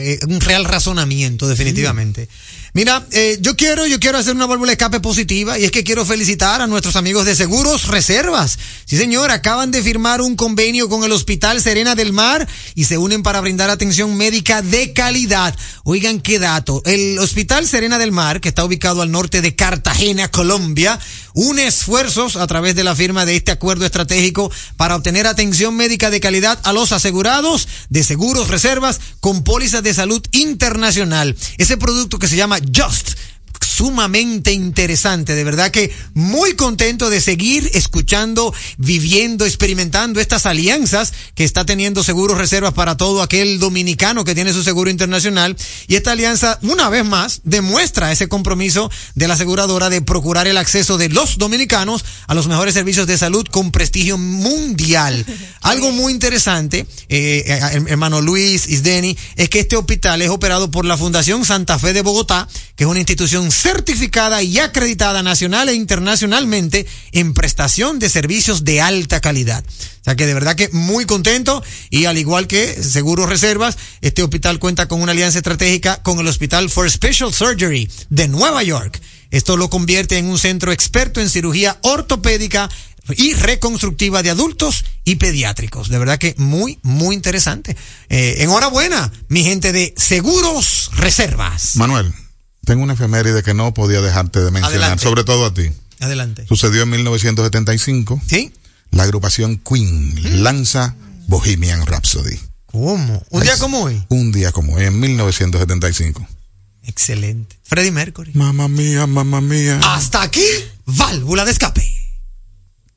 [SPEAKER 6] eh, un real razonamiento, definitivamente. Mira, eh, yo quiero, yo quiero hacer una válvula de escape positiva y es que quiero felicitar a nuestros amigos de Seguros Reservas. Sí, señor, acaban de firmar un convenio con el Hospital Serena del Mar y se unen para brindar atención médica de calidad. Oigan qué dato. El Hospital Serena del Mar, que está ubicado al norte de Cartagena, Colombia, une esfuerzos a través de la firma de este acuerdo estratégico para obtener atención médica de calidad a los asegurados de seguros reservas con pólizas de salud internacional. Ese producto que se llama Just sumamente interesante, de verdad que muy contento de seguir escuchando, viviendo, experimentando estas alianzas que está teniendo Seguros Reservas para todo aquel dominicano que tiene su seguro internacional y esta alianza una vez más demuestra ese compromiso de la aseguradora de procurar el acceso de los dominicanos a los mejores servicios de salud con prestigio mundial. Algo muy interesante, eh, eh, hermano Luis Isdeni, es que este hospital es operado por la Fundación Santa Fe de Bogotá, que es una institución certificada y acreditada nacional e internacionalmente en prestación de servicios de alta calidad. O sea que de verdad que muy contento y al igual que Seguros Reservas, este hospital cuenta con una alianza estratégica con el Hospital for Special Surgery de Nueva York. Esto lo convierte en un centro experto en cirugía ortopédica y reconstructiva de adultos y pediátricos. De verdad que muy, muy interesante. Eh, enhorabuena, mi gente de Seguros Reservas.
[SPEAKER 8] Manuel, tengo una efeméride que no podía dejarte de mencionar,
[SPEAKER 6] Adelante.
[SPEAKER 8] sobre todo a ti.
[SPEAKER 6] Adelante.
[SPEAKER 8] Sucedió en 1975.
[SPEAKER 6] ¿Sí?
[SPEAKER 8] La agrupación Queen lanza Bohemian Rhapsody.
[SPEAKER 6] ¿Cómo? ¿Un día como hoy?
[SPEAKER 8] Un día como hoy, en 1975.
[SPEAKER 6] Excelente. Freddie Mercury.
[SPEAKER 8] Mamma mía, mamma mía.
[SPEAKER 6] Hasta aquí, válvula de escape.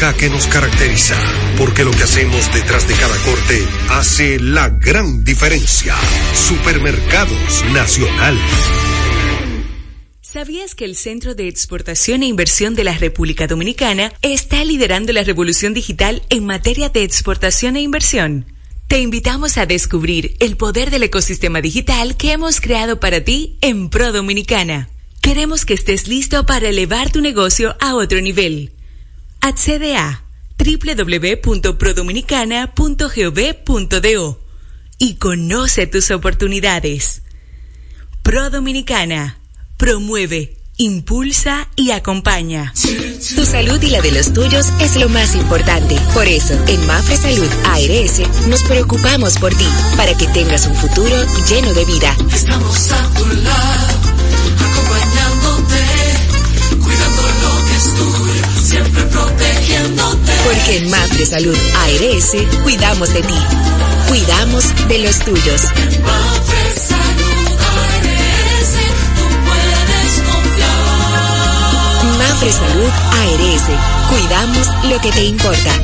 [SPEAKER 2] que nos caracteriza, porque lo que hacemos detrás de cada corte hace la gran diferencia. Supermercados Nacional.
[SPEAKER 10] ¿Sabías que el Centro de Exportación e Inversión de la República Dominicana está liderando la revolución digital en materia de exportación e inversión? Te invitamos a descubrir el poder del ecosistema digital que hemos creado para ti en Pro Dominicana. Queremos que estés listo para elevar tu negocio a otro nivel. Accede a www.prodominicana.gov.do y conoce tus oportunidades. Pro Dominicana promueve, impulsa y acompaña.
[SPEAKER 11] Tu salud y la de los tuyos es lo más importante. Por eso, en Mafre Salud ARS nos preocupamos por ti, para que tengas un futuro lleno de vida.
[SPEAKER 4] Estamos a tu lado, siempre protegiéndote.
[SPEAKER 11] Porque en Mafre Salud ARS cuidamos de ti, cuidamos de los tuyos.
[SPEAKER 4] Mafre Salud ARS, tú puedes confiar.
[SPEAKER 11] Mafre Salud ARS, cuidamos lo que te importa.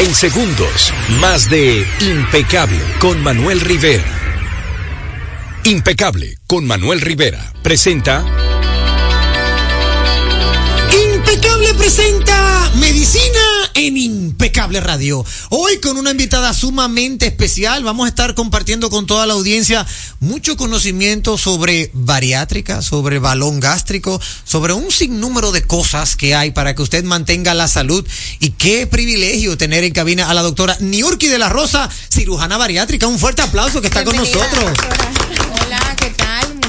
[SPEAKER 12] En segundos, más de Impecable con Manuel Rivera. Impecable con Manuel Rivera. Presenta.
[SPEAKER 6] Impecable presenta Medicina en Impecable Radio. Hoy con una invitada sumamente especial vamos a estar compartiendo con toda la audiencia mucho conocimiento sobre bariátrica, sobre balón gástrico, sobre un sinnúmero de cosas que hay para que usted mantenga la salud y qué privilegio tener en cabina a la doctora Niurki de la Rosa, cirujana bariátrica. Un fuerte aplauso que está con nosotros.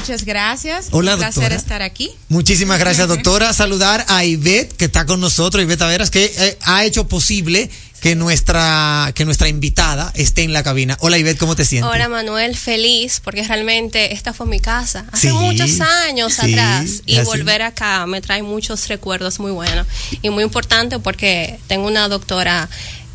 [SPEAKER 13] Muchas gracias.
[SPEAKER 6] Hola,
[SPEAKER 13] Un placer
[SPEAKER 6] doctora.
[SPEAKER 13] estar aquí.
[SPEAKER 6] Muchísimas gracias, doctora. Saludar a Ivette, que está con nosotros, Ivette Averas, que eh, ha hecho posible que nuestra, que nuestra invitada esté en la cabina. Hola Ivette, ¿cómo te sientes?
[SPEAKER 14] Hola Manuel, feliz porque realmente esta fue mi casa hace
[SPEAKER 6] Sí,
[SPEAKER 14] muchos años
[SPEAKER 6] sí,
[SPEAKER 14] atrás y
[SPEAKER 6] así.
[SPEAKER 14] volver acá me trae muchos recuerdos muy buenos y muy importante porque tengo una doctora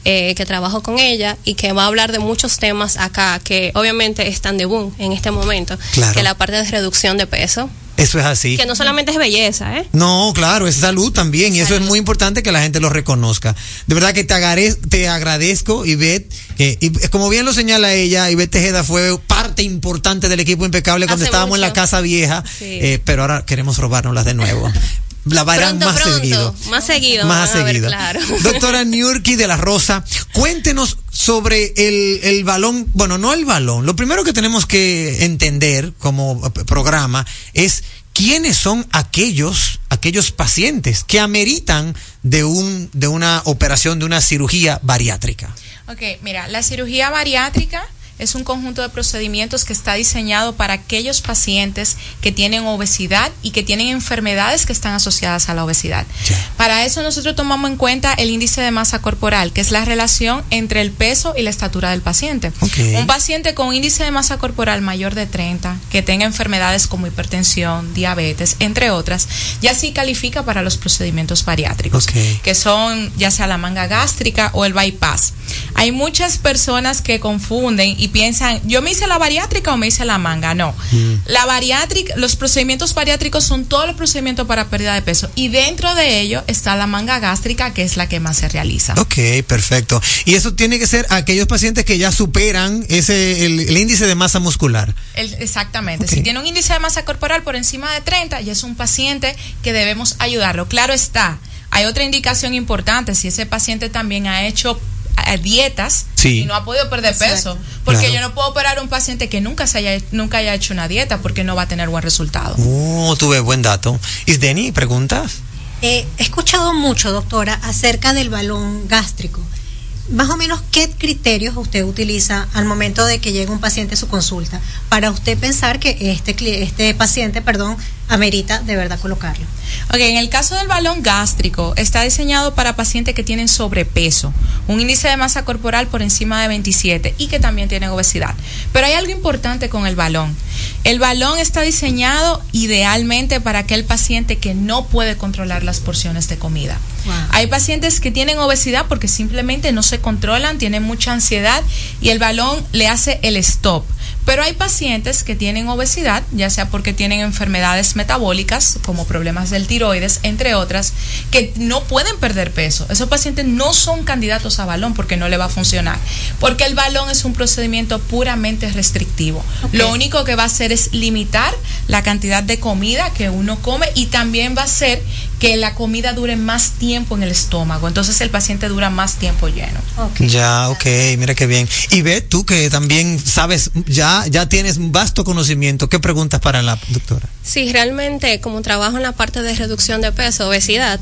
[SPEAKER 14] eh, que trabajo con ella y que va a hablar de muchos temas acá que obviamente están de boom en este momento,
[SPEAKER 6] Claro.
[SPEAKER 14] que la parte de reducción de peso,
[SPEAKER 6] Eso es así.
[SPEAKER 14] que no solamente es belleza, ¿eh?
[SPEAKER 6] No, claro, es salud también y eso es muy importante que la gente lo reconozca. De verdad que te, agare- te agradezco, Ivette, que y como bien lo señala ella, Ivette Tejeda fue parte importante del equipo impecable cuando
[SPEAKER 14] Hace
[SPEAKER 6] estábamos en la casa vieja,
[SPEAKER 14] Sí.
[SPEAKER 6] eh, pero ahora queremos robárnoslas de nuevo. La verán
[SPEAKER 14] Pronto,
[SPEAKER 6] más
[SPEAKER 14] pronto,
[SPEAKER 6] seguido.
[SPEAKER 14] más seguido,
[SPEAKER 6] Más seguido.
[SPEAKER 14] claro.
[SPEAKER 6] Doctora Niurki de la Rosa, cuéntenos sobre el, el balón, bueno, no el balón, lo primero que tenemos que entender como programa es quiénes son aquellos, aquellos pacientes que ameritan de un, de una operación, de una cirugía bariátrica.
[SPEAKER 13] Ok, mira, la cirugía bariátrica es un conjunto de procedimientos que está diseñado para aquellos pacientes que tienen obesidad y que tienen enfermedades que están asociadas a la obesidad. Para eso nosotros tomamos en cuenta el índice de masa corporal, que es la relación entre el peso y la estatura del paciente. Un paciente con índice de masa corporal mayor de 30, que tenga enfermedades como hipertensión, diabetes, entre otras, ya sí califica para los procedimientos bariátricos que son ya sea la manga gástrica o el bypass. Hay muchas personas que confunden y piensan, yo me hice la bariátrica o me hice la manga. No. La bariátrica, los procedimientos bariátricos son todos los procedimientos para pérdida de peso y dentro de ello está la manga gástrica que es la que más se realiza.
[SPEAKER 6] Ok, perfecto. Y eso tiene que ser aquellos pacientes que ya superan ese, el, el índice de masa muscular.
[SPEAKER 13] El- exactamente. Si tiene un índice de masa corporal por encima de 30, ya es un paciente que debemos ayudarlo. Claro está. Hay otra indicación importante. Si ese paciente también ha hecho dietas
[SPEAKER 6] Sí.
[SPEAKER 13] y no ha podido perder peso, porque
[SPEAKER 6] Claro.
[SPEAKER 13] yo no puedo operar a un paciente que nunca se haya nunca haya hecho una dieta porque no va a tener buen resultado.
[SPEAKER 6] Oh, tuve buen dato. Isdeni, ¿preguntas?
[SPEAKER 7] Eh, he escuchado mucho, doctora, acerca del balón gástrico. Más o menos, ¿qué criterios usted utiliza al momento de que llega un paciente a su consulta para usted pensar que este, cli- este paciente, perdón, amerita de verdad colocarlo?
[SPEAKER 13] Ok, en el caso del balón gástrico, está diseñado para pacientes que tienen sobrepeso, un índice de masa corporal por encima de 27 y que también tienen obesidad. Pero hay algo importante con el balón. El balón está diseñado idealmente para aquel paciente que no puede controlar las porciones de comida. Hay pacientes que tienen obesidad porque simplemente no se controlan, tienen mucha ansiedad y el balón le hace el stop. Pero hay pacientes que tienen obesidad, ya sea porque tienen enfermedades metabólicas, como problemas del tiroides, entre otras, que no pueden perder peso. Esos pacientes no son candidatos a balón porque no le va a funcionar. Porque el balón es un procedimiento puramente restrictivo. Lo único que va a hacer es limitar la cantidad de comida que uno come y también va a hacer que la comida dure más tiempo en el estómago. Entonces el paciente dura más tiempo lleno.
[SPEAKER 6] Ya, ok, mira qué bien. Y ve, tú que también sabes, ya, ya tienes un vasto conocimiento, ¿qué preguntas para la doctora?
[SPEAKER 14] Sí, realmente como trabajo en la parte de reducción de peso, obesidad,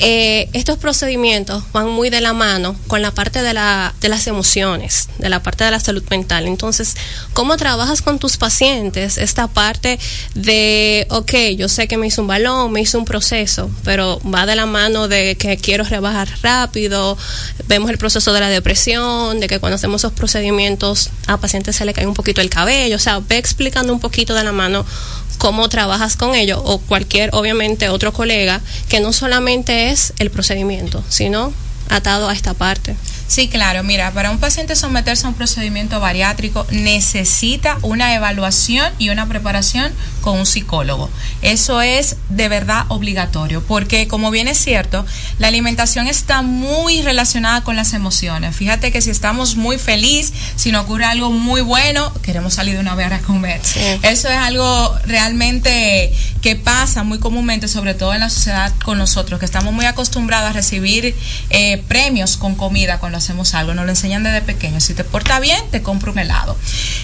[SPEAKER 14] eh, estos procedimientos van muy de la mano con la parte de, la, de las emociones, de la parte de la salud mental. Entonces, ¿cómo trabajas con tus pacientes esta parte de, ok, yo sé que me hizo un balón, me hizo un proceso, pero va de la mano de que quiero rebajar rápido, vemos el proceso de la depresión, de que cuando hacemos esos procedimientos a pacientes se le cae un poquito el cabello, o sea, ve explicando un poquito de la mano cómo con ellos o cualquier, obviamente, otro colega, que no solamente es el procedimiento, sino atado a esta parte.
[SPEAKER 13] Sí, claro. Mira, para un paciente someterse a un procedimiento bariátrico necesita una evaluación y una preparación con un psicólogo. Eso es de verdad obligatorio, porque como bien es cierto, la alimentación está muy relacionada con las emociones. Fíjate que si estamos muy feliz, si nos ocurre algo muy bueno, queremos salir de una vez a comer. Eso es algo realmente que pasa muy comúnmente, sobre todo en la sociedad con nosotros, que estamos muy acostumbrados a recibir eh, premios con comida cuando hacemos algo. Nos lo enseñan desde pequeños. Si te porta bien, te compro un helado.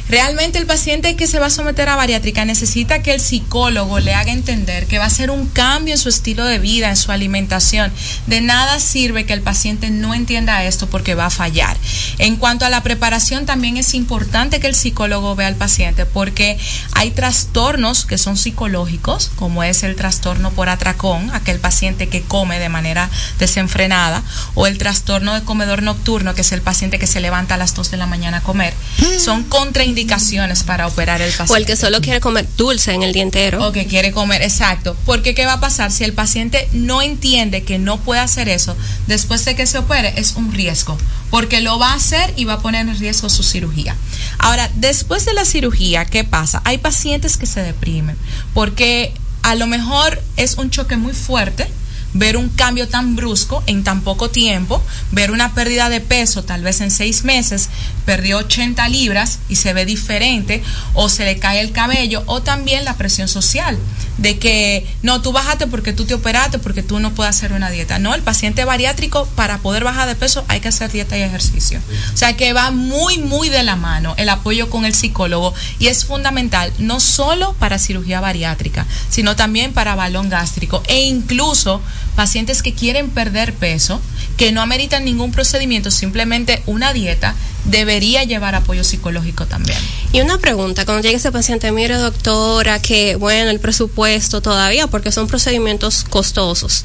[SPEAKER 13] Realmente el paciente que se va a someter a bariátrica necesita que el psicólogo le haga entender que va a hacer un cambio en su estilo de vida, en su alimentación. De nada sirve que el paciente no entienda esto porque va a fallar. En cuanto a la preparación, también es importante que el psicólogo vea al paciente porque hay trastornos que son psicológicos, como es el trastorno por atracón, aquel paciente que come de manera desenfrenada, o el trastorno de comedor nocturno nocturno, que es el paciente que se levanta a las 2 de la mañana a comer, son contraindicaciones para operar el paciente.
[SPEAKER 14] O el que solo quiere comer dulce en el día entero.
[SPEAKER 13] O que quiere comer, exacto. Porque ¿qué va a pasar? Si el paciente no entiende que no puede hacer eso, después de que se opere, es un riesgo. Porque lo va a hacer y va a poner en riesgo su cirugía. Ahora, después de la cirugía, ¿qué pasa? Hay pacientes que se deprimen. Porque a lo mejor es un choque muy fuerte ver un cambio tan brusco en tan poco tiempo, ver una pérdida de peso tal vez en seis meses, perdió 80 libras y se ve diferente, o se le cae el cabello, o también la presión social, de que no, tú bajaste porque tú te operaste, porque tú no puedes hacer una dieta. No, el paciente bariátrico para poder bajar de peso hay que hacer dieta y ejercicio. O sea que va muy, muy de la mano el apoyo con el psicólogo y es fundamental no solo para cirugía bariátrica, sino también para balón gástrico e incluso pacientes que quieren perder peso, que no ameritan ningún procedimiento, simplemente una dieta, debería llevar apoyo psicológico también.
[SPEAKER 14] Y una pregunta, cuando llega ese paciente, mire doctora, que bueno, el presupuesto todavía, porque son procedimientos costosos.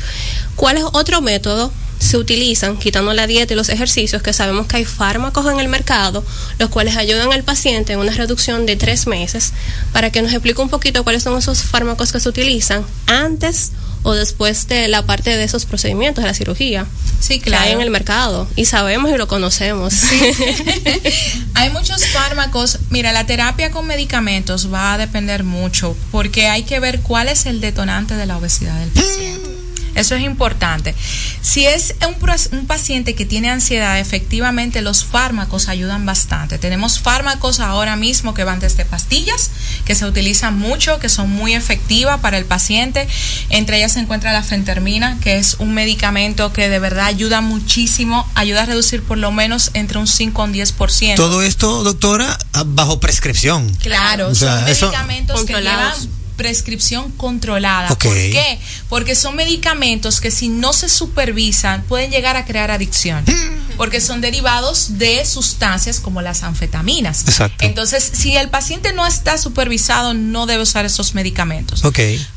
[SPEAKER 14] ¿Cuál es otro método? se utilizan, quitando la dieta y los ejercicios, que sabemos que hay fármacos en el mercado, los cuales ayudan al paciente en una reducción de tres meses, para que nos explique un poquito cuáles son esos fármacos que se utilizan antes después de la parte de esos procedimientos de la cirugía.
[SPEAKER 13] Sí,
[SPEAKER 14] Que hay en el mercado y sabemos y lo conocemos.
[SPEAKER 13] hay muchos fármacos. Mira, la terapia con medicamentos va a depender mucho porque hay que ver cuál es el detonante de la obesidad del paciente. Eso es importante. Si es un, un, paciente que tiene ansiedad, efectivamente los fármacos ayudan bastante. Tenemos fármacos ahora mismo que van desde pastillas, que se utilizan mucho, que son muy efectivas para el paciente. Entre ellas se encuentra la fentermina, que es un medicamento que de verdad ayuda muchísimo, ayuda a reducir por lo menos entre un 5 a un 10%.
[SPEAKER 6] Todo esto, doctora, bajo prescripción.
[SPEAKER 13] Claro,
[SPEAKER 6] O sea,
[SPEAKER 13] son medicamentos que llevan prescripción controlada. ¿Por qué? Porque son medicamentos que si no se supervisan pueden llegar a crear adicción. Porque son derivados de sustancias como las anfetaminas.
[SPEAKER 6] Exacto.
[SPEAKER 13] Entonces, si el paciente no está supervisado, no debe usar esos medicamentos.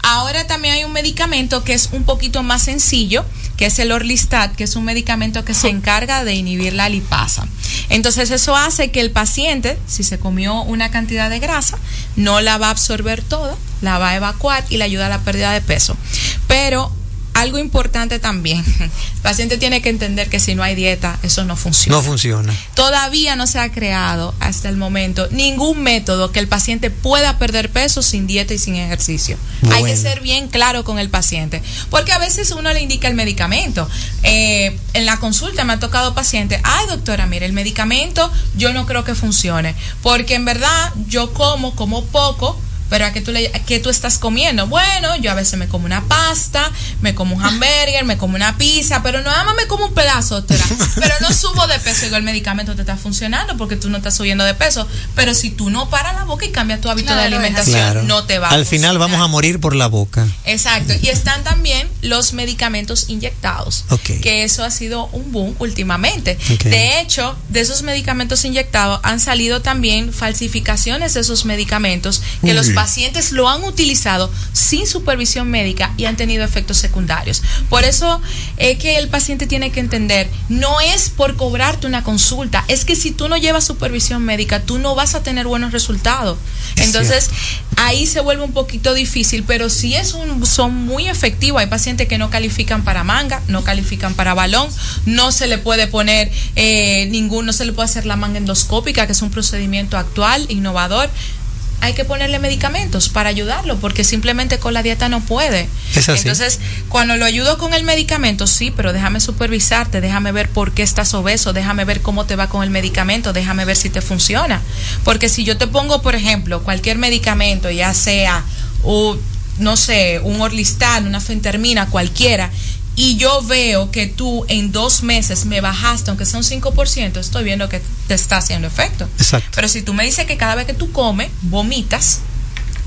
[SPEAKER 13] Ahora también hay un medicamento que es un poquito más sencillo, que es el Orlistat, que es un medicamento que se encarga de inhibir la lipasa. Entonces eso hace que el paciente, si se comió una cantidad de grasa, no la va a absorber toda, la va a evacuar y le ayuda a la pérdida de peso. Pero algo importante también, el paciente tiene que entender que si no hay dieta, eso no funciona.
[SPEAKER 6] No funciona.
[SPEAKER 13] Todavía no se ha creado hasta el momento ningún método que el paciente pueda perder peso sin dieta y sin ejercicio. Hay que ser bien claro con el paciente, porque a veces uno le indica el medicamento. Eh, en la consulta me ha tocado paciente, ay doctora, mire, el medicamento yo no creo que funcione, porque en verdad yo como, como poco, pero ¿a qué tú, le, a qué tú estás comiendo? Bueno, yo a veces me como una pasta, me como un hamburger, me como una pizza, pero nada más me como un pedazo, doctora. Pero no subo de peso. Digo, el medicamento te está funcionando porque tú no estás subiendo de peso. Pero si tú no paras la boca y cambias tu hábito de alimentación,
[SPEAKER 6] Claro.
[SPEAKER 13] no te va a
[SPEAKER 6] Al final vamos a morir por la boca.
[SPEAKER 13] Exacto. Y están también los medicamentos inyectados.
[SPEAKER 6] Ok.
[SPEAKER 13] Que eso ha sido un boom últimamente. De hecho, de esos medicamentos inyectados han salido también falsificaciones de esos medicamentos que
[SPEAKER 4] Uy.
[SPEAKER 13] los pacientes lo han utilizado sin supervisión médica y han tenido efectos secundarios. Por eso es que el paciente tiene que entender, no es por cobrarte una consulta, es que si tú no llevas supervisión médica, tú no vas a tener buenos resultados.
[SPEAKER 4] Es
[SPEAKER 13] Entonces, ahí se vuelve un poquito difícil, pero sí es un, son muy efectivos. Hay pacientes que no califican para manga, no califican para balón, no se le puede poner eh, ningún, no se le puede hacer la manga endoscópica, que es un procedimiento actual, innovador. Hay que ponerle medicamentos para ayudarlo, porque simplemente con la dieta no puede.
[SPEAKER 6] Es así.
[SPEAKER 13] Entonces, cuando lo ayudo con el medicamento, sí, pero déjame supervisarte, déjame ver por qué estás obeso, déjame ver cómo te va con el medicamento, déjame ver si te funciona. Porque si yo te pongo, por ejemplo, cualquier medicamento, ya sea, un, no sé, un Orlistan, una fentermina, cualquiera, y yo veo que tú en dos meses me bajaste, aunque sea un 5%, estoy viendo que te está haciendo efecto.
[SPEAKER 6] Exacto.
[SPEAKER 13] Pero si tú me dices que cada vez que tú comes, vomitas,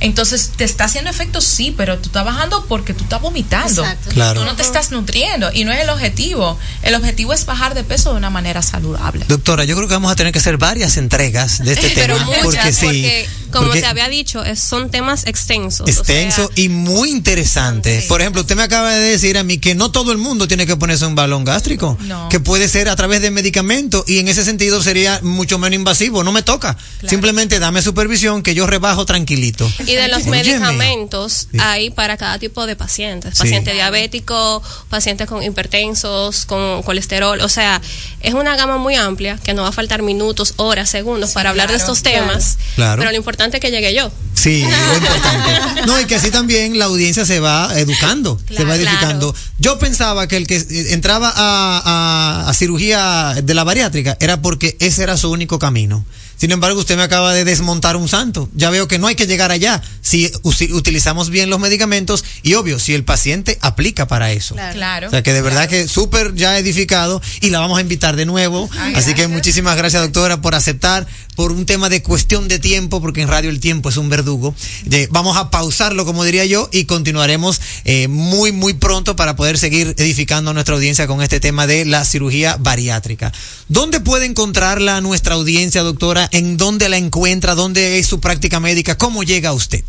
[SPEAKER 13] Entonces, ¿te está haciendo efecto? Sí, pero tú estás bajando porque tú estás vomitando.
[SPEAKER 6] Exacto. Claro.
[SPEAKER 13] Tú no te estás nutriendo y no es el objetivo. El objetivo es bajar de peso de una manera saludable.
[SPEAKER 6] Doctora, yo creo que vamos a tener que hacer varias entregas de este
[SPEAKER 14] Pero
[SPEAKER 6] tema.
[SPEAKER 14] muchas,
[SPEAKER 6] porque sí.
[SPEAKER 14] porque, como
[SPEAKER 6] porque-
[SPEAKER 14] te había dicho, es- son temas extensos. o
[SPEAKER 6] extenso
[SPEAKER 14] sea,
[SPEAKER 6] y muy interesante. Por ejemplo, usted me acaba de decir a mí que no todo el mundo tiene que ponerse un balón gástrico,
[SPEAKER 13] No.
[SPEAKER 6] que puede ser a través de medicamentos y en ese sentido sería mucho menos invasivo, no me toca. Simplemente dame supervisión que yo rebajo tranquilito.
[SPEAKER 14] Y de los medicamentos hay para cada tipo de pacientes.
[SPEAKER 6] Sí.
[SPEAKER 14] Paciente diabético, pacientes con hipertensos, con colesterol. O sea, es una gama muy amplia que no va a faltar minutos, horas, segundos para hablar de estos temas.
[SPEAKER 6] Claro.
[SPEAKER 14] Pero lo importante es que llegue yo.
[SPEAKER 6] Sí, lo importante. No, y que así también la audiencia se va educando, se va
[SPEAKER 14] Claro.
[SPEAKER 6] edificando. Yo pensaba que el que entraba a, a- a cirugía de la bariátrica era porque ese era su único camino. Sin embargo, usted me acaba de desmontar un santo. Ya veo que no hay que llegar allá si utilizamos bien los medicamentos y obvio, si el paciente aplica para eso.
[SPEAKER 13] Claro.
[SPEAKER 6] O sea que de verdad que súper ya edificado y la vamos a invitar de nuevo. Así que muchísimas gracias doctora por aceptar, por un tema de cuestión de tiempo, porque en radio el tiempo es un verdugo. De- vamos a pausarlo, como diría yo, y continuaremos eh, muy, muy pronto para poder seguir edificando a nuestra audiencia con este tema de la cirugía bariátrica. ¿Dónde puede encontrarla nuestra audiencia, doctora? ¿En dónde la encuentra? ¿Dónde es su práctica médica? ¿Cómo llega usted?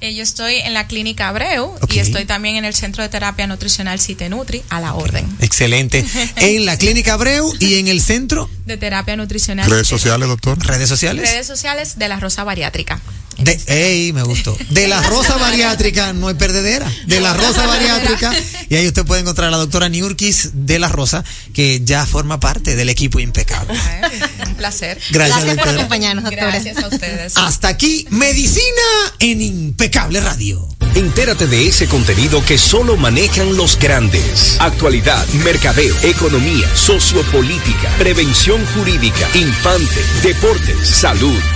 [SPEAKER 13] Eh, yo estoy en la clínica Abreu y estoy también en el Centro de Terapia Nutricional Citenutri, a la orden.
[SPEAKER 6] Excelente. En la clínica Abreu y en el centro.
[SPEAKER 13] De terapia nutricional.
[SPEAKER 8] Redes sociales, doctor.
[SPEAKER 6] Redes sociales.
[SPEAKER 13] Redes sociales de la Rosa Bariátrica.
[SPEAKER 6] De, ey, me gustó. De la rosa bariátrica no hay perdedera. De la rosa bariátrica. Y ahí usted puede encontrar a la doctora Niurkis de la Rosa, que ya forma parte del equipo impecable.
[SPEAKER 13] Un placer.
[SPEAKER 6] Gracias, Gracias por
[SPEAKER 7] acompañarnos, doctora.
[SPEAKER 13] Gracias a ustedes.
[SPEAKER 6] Hasta aquí, Medicina en Impecable Radio.
[SPEAKER 9] Entérate de ese contenido que solo manejan los grandes. Actualidad, mercadeo, economía, sociopolítica, prevención jurídica, infante, deportes, salud,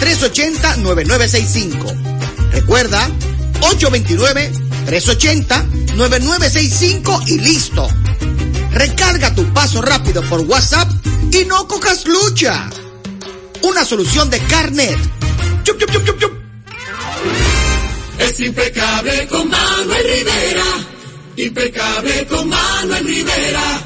[SPEAKER 15] 829-380-9965. Recuerda, 829-380-9965 y listo. Recarga tu paso rápido por WhatsApp y no cojas lucha. Una solución de Carnet. Chup, chup, chup.
[SPEAKER 4] Es impecable con Manuel Rivera. Impecable con Manuel Rivera.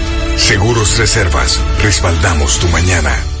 [SPEAKER 16] Seguros Reservas, respaldamos tu mañana.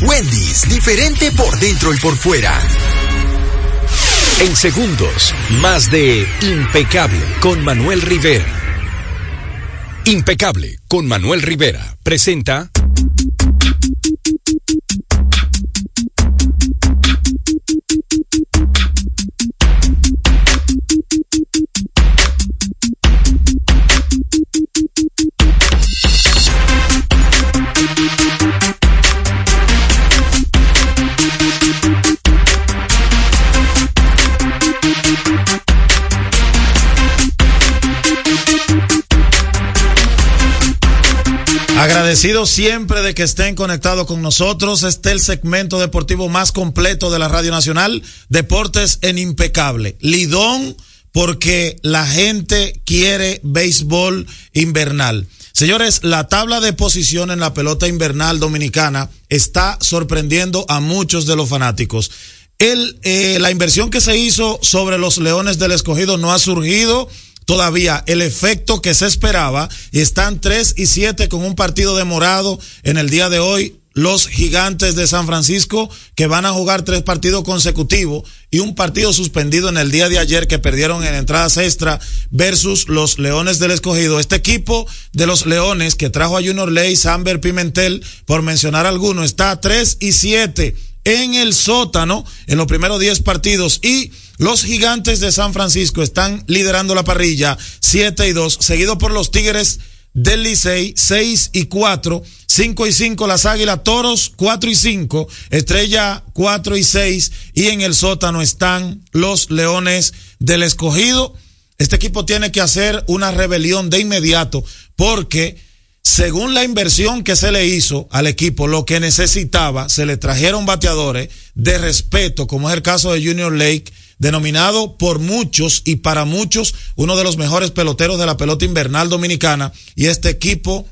[SPEAKER 17] Wendy's, diferente por dentro y por fuera.
[SPEAKER 9] En segundos, más de Impecable con Manuel Rivera. Impecable con Manuel Rivera presenta
[SPEAKER 18] Agradecido siempre de que estén conectados con nosotros. Este es el segmento deportivo más completo de la Radio Nacional. Deportes en impecable. Lidón porque la gente quiere béisbol invernal. Señores, la tabla de posición en la pelota invernal dominicana está sorprendiendo a muchos de los fanáticos. El, eh, la inversión que se hizo sobre los Leones del Escogido no ha surgido todavía el efecto que se esperaba y están 3 y 7 con un partido demorado en el día de hoy. Los gigantes de San Francisco que van a jugar tres partidos consecutivos y un partido suspendido en el día de ayer que perdieron en entradas extra versus los Leones del Escogido. Este equipo de los Leones que trajo a Junior Ley, Samber Pimentel, por mencionar alguno, está 3 y 7 en el sótano en los primeros 10 partidos y los gigantes de San Francisco están liderando la parrilla 7 y 2, seguido por los Tigres del Licey 6 y 4, 5 y 5 las Águilas, Toros 4 y 5, Estrella 4 y 6 y en el sótano están los Leones del Escogido. Este equipo tiene que hacer una rebelión de inmediato porque según la inversión que se le hizo al equipo, lo que necesitaba, se le trajeron bateadores de respeto, como es el caso de Junior Lake, denominado por muchos y para muchos uno de los mejores peloteros de la pelota invernal dominicana, y este equipo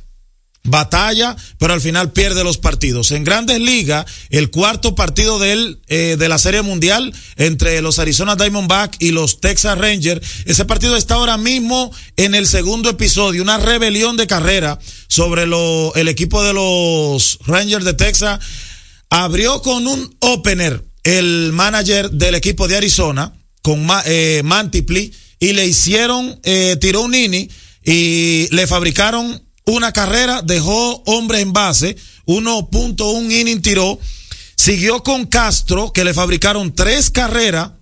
[SPEAKER 18] batalla, pero al final pierde los partidos. En Grandes Ligas, el cuarto partido del, eh, de la Serie Mundial entre los Arizona Diamondback y los Texas Rangers, ese partido está ahora mismo en el segundo episodio, una rebelión de carrera sobre lo, el equipo de los Rangers de Texas. Abrió con un opener el manager del equipo de Arizona, con eh, Mantipli, y le hicieron, eh, tiró un inning y le fabricaron una carrera, dejó hombre en base, 1.1 inning tiró, siguió con Castro, que le fabricaron tres carreras,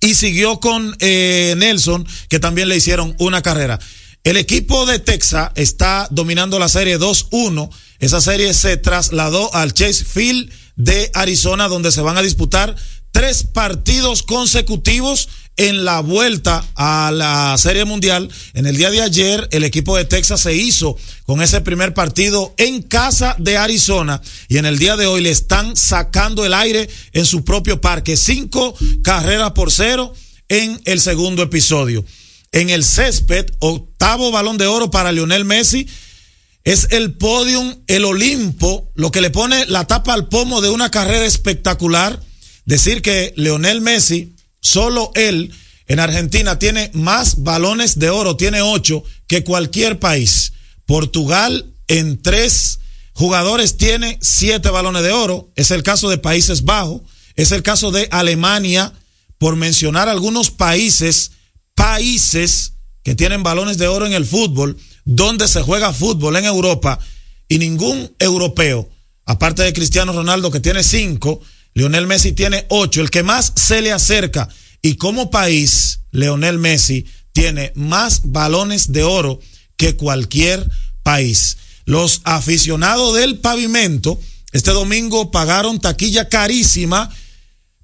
[SPEAKER 18] y siguió con eh, Nelson, que también le hicieron una carrera. El equipo de Texas está dominando la serie 2-1. Esa serie se trasladó al Chase Field de Arizona, donde se van a disputar tres partidos consecutivos en la vuelta a la Serie Mundial. En el día de ayer, el equipo de Texas se hizo con ese primer partido en casa de Arizona y en el día de hoy le están sacando el aire en su propio parque. Cinco carreras por cero en el segundo episodio. En el césped, octavo balón de oro para Lionel Messi. Es el podium, el Olimpo, lo que le pone la tapa al pomo de una carrera espectacular. Decir que Lionel Messi Solo él en Argentina tiene más balones de oro, tiene ocho, que cualquier país. Portugal en tres jugadores tiene siete balones de oro. Es el caso de Países Bajos, es el caso de Alemania, por mencionar algunos países, países que tienen balones de oro en el fútbol, donde se juega fútbol en Europa, y ningún europeo, aparte de Cristiano Ronaldo que tiene cinco, Lionel Messi tiene ocho, el que más se le acerca. Y como país, Lionel Messi tiene más balones de oro que cualquier país. Los aficionados del pavimento este domingo pagaron taquilla carísima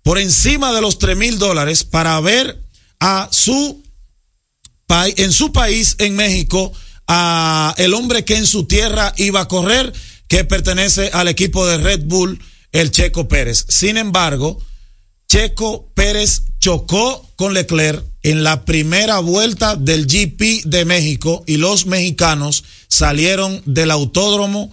[SPEAKER 18] por encima de los tres mil dólares para ver a su en su país, en México, a el hombre que en su tierra iba a correr, que pertenece al equipo de Red Bull el Checo Pérez. Sin embargo, Checo Pérez chocó con Leclerc en la primera vuelta del GP de México y los mexicanos salieron del autódromo.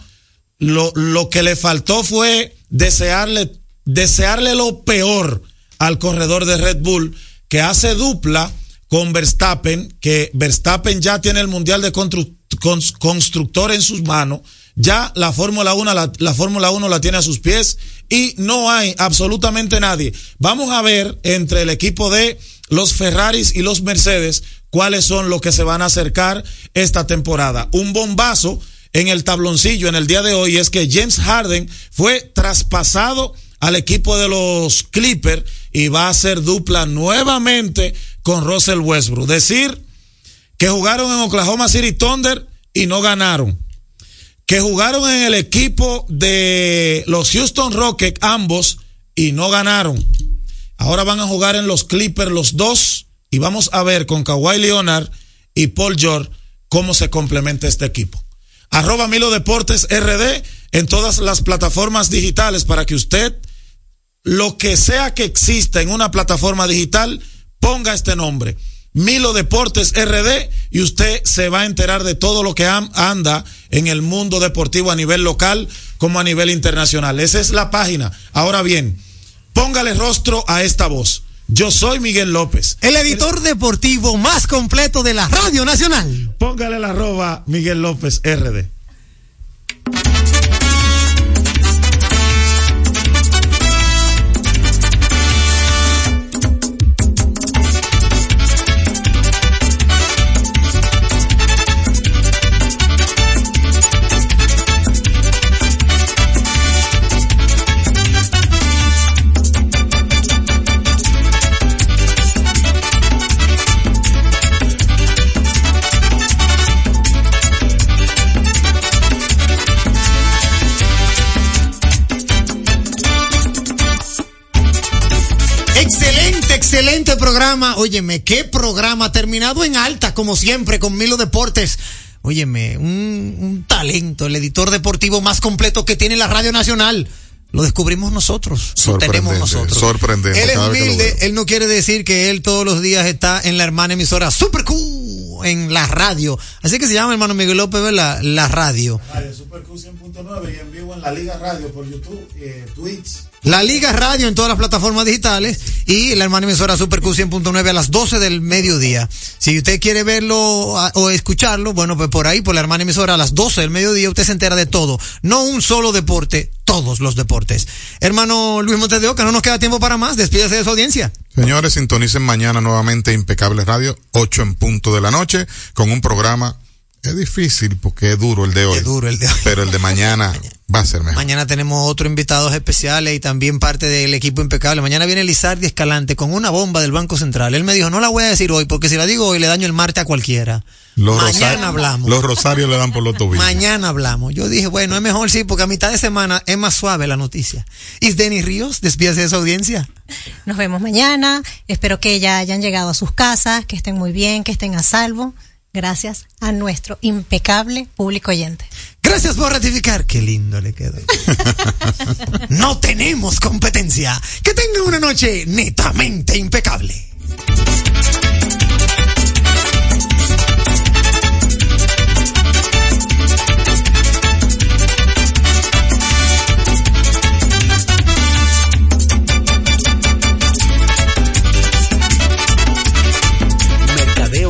[SPEAKER 18] Lo, lo que le faltó fue desearle, desearle lo peor al corredor de Red Bull que hace dupla con Verstappen, que Verstappen ya tiene el Mundial de Constructor en sus manos ya la Fórmula 1 la, la Fórmula 1 la tiene a sus pies y no hay absolutamente nadie. Vamos a ver entre el equipo de los Ferraris y los Mercedes cuáles son los que se van a acercar esta temporada. Un bombazo en el tabloncillo en el día de hoy es que James Harden fue traspasado al equipo de los Clippers y va a hacer dupla nuevamente con Russell Westbrook. Decir que jugaron en Oklahoma City Thunder y no ganaron que jugaron en el equipo de los Houston Rockets, ambos, y no ganaron. Ahora van a jugar en los Clippers los dos y vamos a ver con Kawhi Leonard y Paul George cómo se complementa este equipo. Arroba Milo Deportes RD en todas las plataformas digitales para que usted, lo que sea que exista en una plataforma digital, ponga este nombre. Milo Deportes RD y usted se va a enterar de todo lo que anda en el mundo deportivo a nivel local como a nivel internacional. Esa es la página. Ahora bien, póngale rostro a esta voz. Yo soy Miguel López.
[SPEAKER 6] El editor deportivo más completo de la Radio Nacional.
[SPEAKER 18] Póngale la arroba Miguel López RD.
[SPEAKER 6] Programa. Óyeme, qué programa terminado en alta, como siempre, con Milo Deportes. Óyeme, un, un talento, el editor deportivo más completo que tiene la Radio Nacional. Lo descubrimos nosotros. Lo tenemos
[SPEAKER 8] Sorprendente,
[SPEAKER 6] nosotros.
[SPEAKER 8] sorprendente,
[SPEAKER 6] Él es humilde, él no quiere decir que él todos los días está en la hermana emisora Super Q en la radio. Así que se llama hermano Miguel López, ¿verdad? La radio.
[SPEAKER 18] Radio Super Q 100.9 y en vivo en la Liga Radio por YouTube, eh, Twitch.
[SPEAKER 6] La Liga Radio en todas las plataformas digitales y la hermana emisora Super Q 100.9 a las 12 del mediodía. Si usted quiere verlo a- o escucharlo, bueno, pues por ahí, por la hermana emisora a las 12 del mediodía, usted se entera de todo. No un solo deporte, todos los deportes. Hermano Luis Montes de Oca, no nos queda tiempo para más. Despídase de su audiencia.
[SPEAKER 8] Señores, sintonicen mañana nuevamente Impecable Radio, 8 en punto de la noche, con un programa. Es difícil porque es duro el de hoy.
[SPEAKER 6] Es duro el de hoy.
[SPEAKER 8] Pero el de mañana va a ser mejor.
[SPEAKER 6] Mañana tenemos otros invitados especiales y también parte del equipo impecable. Mañana viene Lizardi Escalante con una bomba del Banco Central. Él me dijo, no la voy a decir hoy porque si la digo hoy le daño el martes a cualquiera.
[SPEAKER 8] Los
[SPEAKER 6] Mañana
[SPEAKER 8] rosarios-
[SPEAKER 6] hablamos.
[SPEAKER 8] Los rosarios le dan por los tobillos.
[SPEAKER 6] Mañana hablamos. Yo dije, bueno, es mejor sí, porque a mitad de semana es más suave la noticia. Y Denis Ríos, despídase de esa audiencia.
[SPEAKER 7] Nos vemos mañana. Espero que ya hayan llegado a sus casas, que estén muy bien, que estén a salvo. Gracias a nuestro impecable público oyente.
[SPEAKER 6] Gracias por ratificar. Qué lindo le quedó. no tenemos competencia. Que tengan una noche netamente impecable.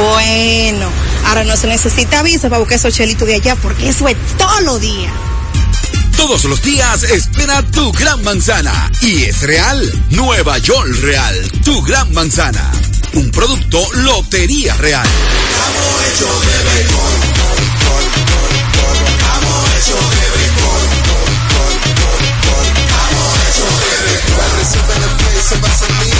[SPEAKER 19] Bueno, ahora no se necesita visa para buscar esos chelitos de allá porque eso es todos los días.
[SPEAKER 20] Todos los días espera tu gran manzana. Y es real. Nueva York Real. Tu gran manzana. Un producto Lotería Real.
[SPEAKER 4] A sentir,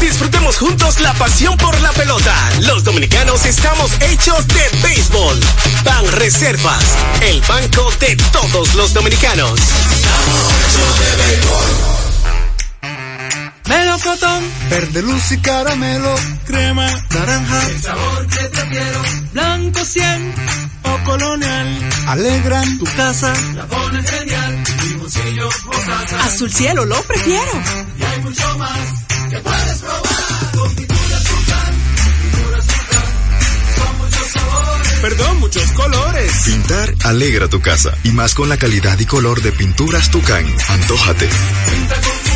[SPEAKER 9] Disfrutemos juntos la pasión por la pelota. Los dominicanos estamos hechos de béisbol. Ban Reservas, el banco de todos los dominicanos.
[SPEAKER 4] Melocotón, verde luz y caramelo, crema, naranja, el sabor que prefiero, blanco 100 o colonial, alegran tu casa, la pones genial, bolsillo gotas.
[SPEAKER 21] Azul cielo lo prefiero.
[SPEAKER 4] Y hay mucho más que puedes probar. Con pinturas Tucán, pinturas Tucán, con muchos sabores.
[SPEAKER 22] Perdón, muchos colores.
[SPEAKER 23] Pintar alegra tu casa y más con la calidad y color de pinturas Tucán. Antójate.
[SPEAKER 4] Pinta con.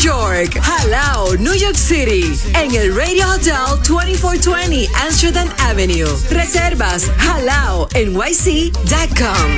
[SPEAKER 21] York, Halao, New York City, en el Radio Hotel 2420 Amsterdam Avenue. Reservas halao nyc.com.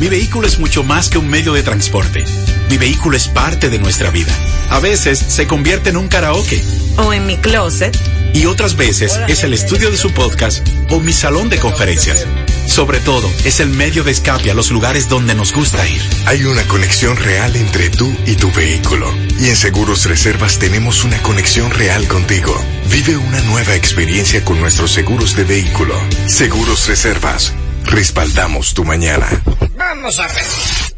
[SPEAKER 11] Mi vehículo es mucho más que un medio de transporte. Mi vehículo es parte de nuestra vida. A veces se convierte en un karaoke.
[SPEAKER 21] O en mi closet.
[SPEAKER 11] Y otras veces es el estudio de su podcast o mi salón de conferencias. Sobre todo, es el medio de escape a los lugares donde nos gusta ir.
[SPEAKER 16] Hay una conexión real entre tú y tu vehículo. Y en Seguros Reservas tenemos una conexión real contigo. Vive una nueva experiencia con nuestros seguros de vehículo. Seguros Reservas. Respaldamos tu mañana.
[SPEAKER 24] Vamos a ver.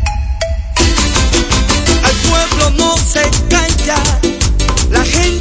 [SPEAKER 25] No se calla, la gente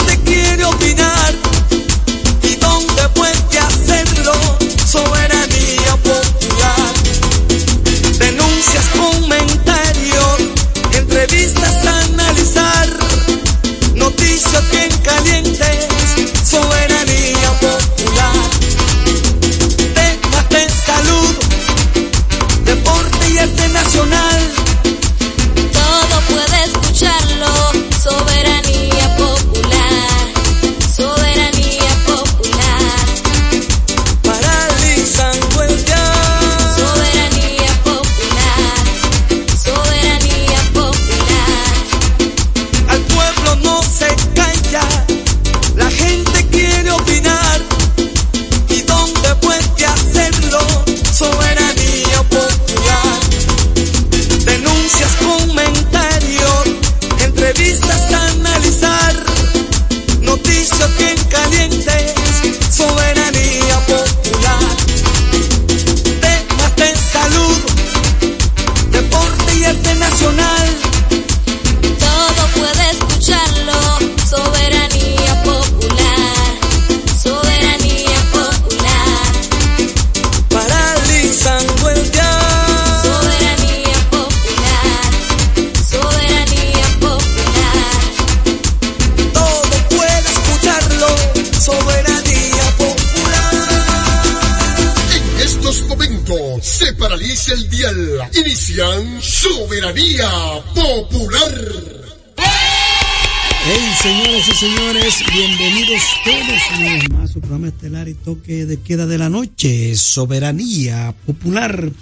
[SPEAKER 25] Soberanía Popular.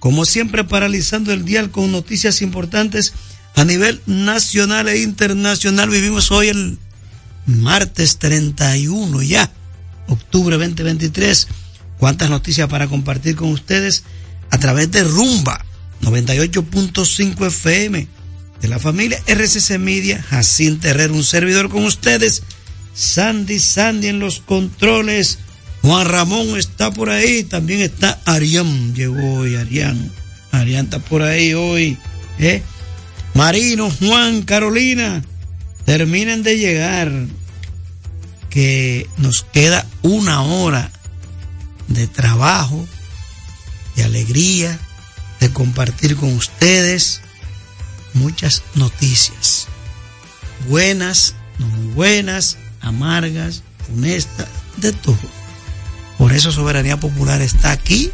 [SPEAKER 26] Como siempre, paralizando el dial con noticias importantes a nivel nacional e internacional. Vivimos hoy el martes 31 ya, octubre 2023. Cuántas noticias para compartir con ustedes a través de Rumba 98.5 FM de la familia RCC Media, Jacinto Herrera, un servidor con ustedes, Sandy Sandy en los controles, Juan Ramón está por ahí, también está Arián, llegó hoy Arián, Arián está por ahí hoy, ¿eh? Marino, Juan, Carolina, terminen de llegar, que nos queda una hora de trabajo, de alegría, de compartir con ustedes muchas noticias. Buenas, no muy buenas, amargas, honestas, de todo. Por eso Soberanía Popular está aquí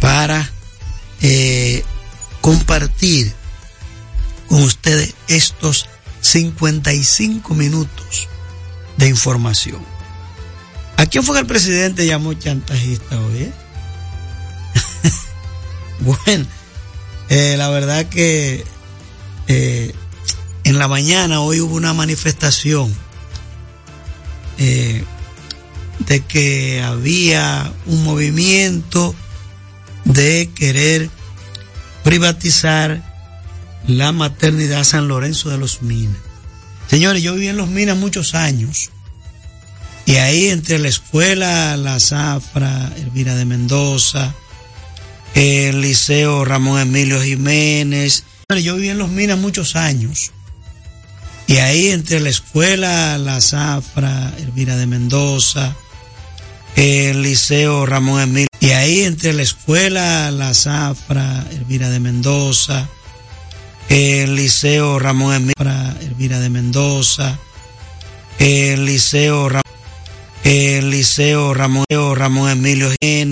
[SPEAKER 26] para eh, compartir con ustedes estos 55 minutos de información. ¿A quién fue el presidente llamó chantajista hoy? eh? bueno, eh, la verdad que en la mañana hoy hubo una manifestación de que había un movimiento de querer privatizar la maternidad San Lorenzo de los Minas. Señores, yo viví en los Minas muchos años. Y ahí entre la escuela La Zafra, Elvira de Mendoza, el Liceo Ramón Emilio Jiménez. Yo viví en los Minas muchos años. Y ahí entre la escuela La Zafra, Elvira de Mendoza, el Liceo Ramón Emilio. Y ahí entre la escuela La Zafra, Elvira de Mendoza, el Liceo Ramón Emilio, Elvira de Mendoza, el Liceo Ramón, el Liceo Ramón, Ramón Emilio.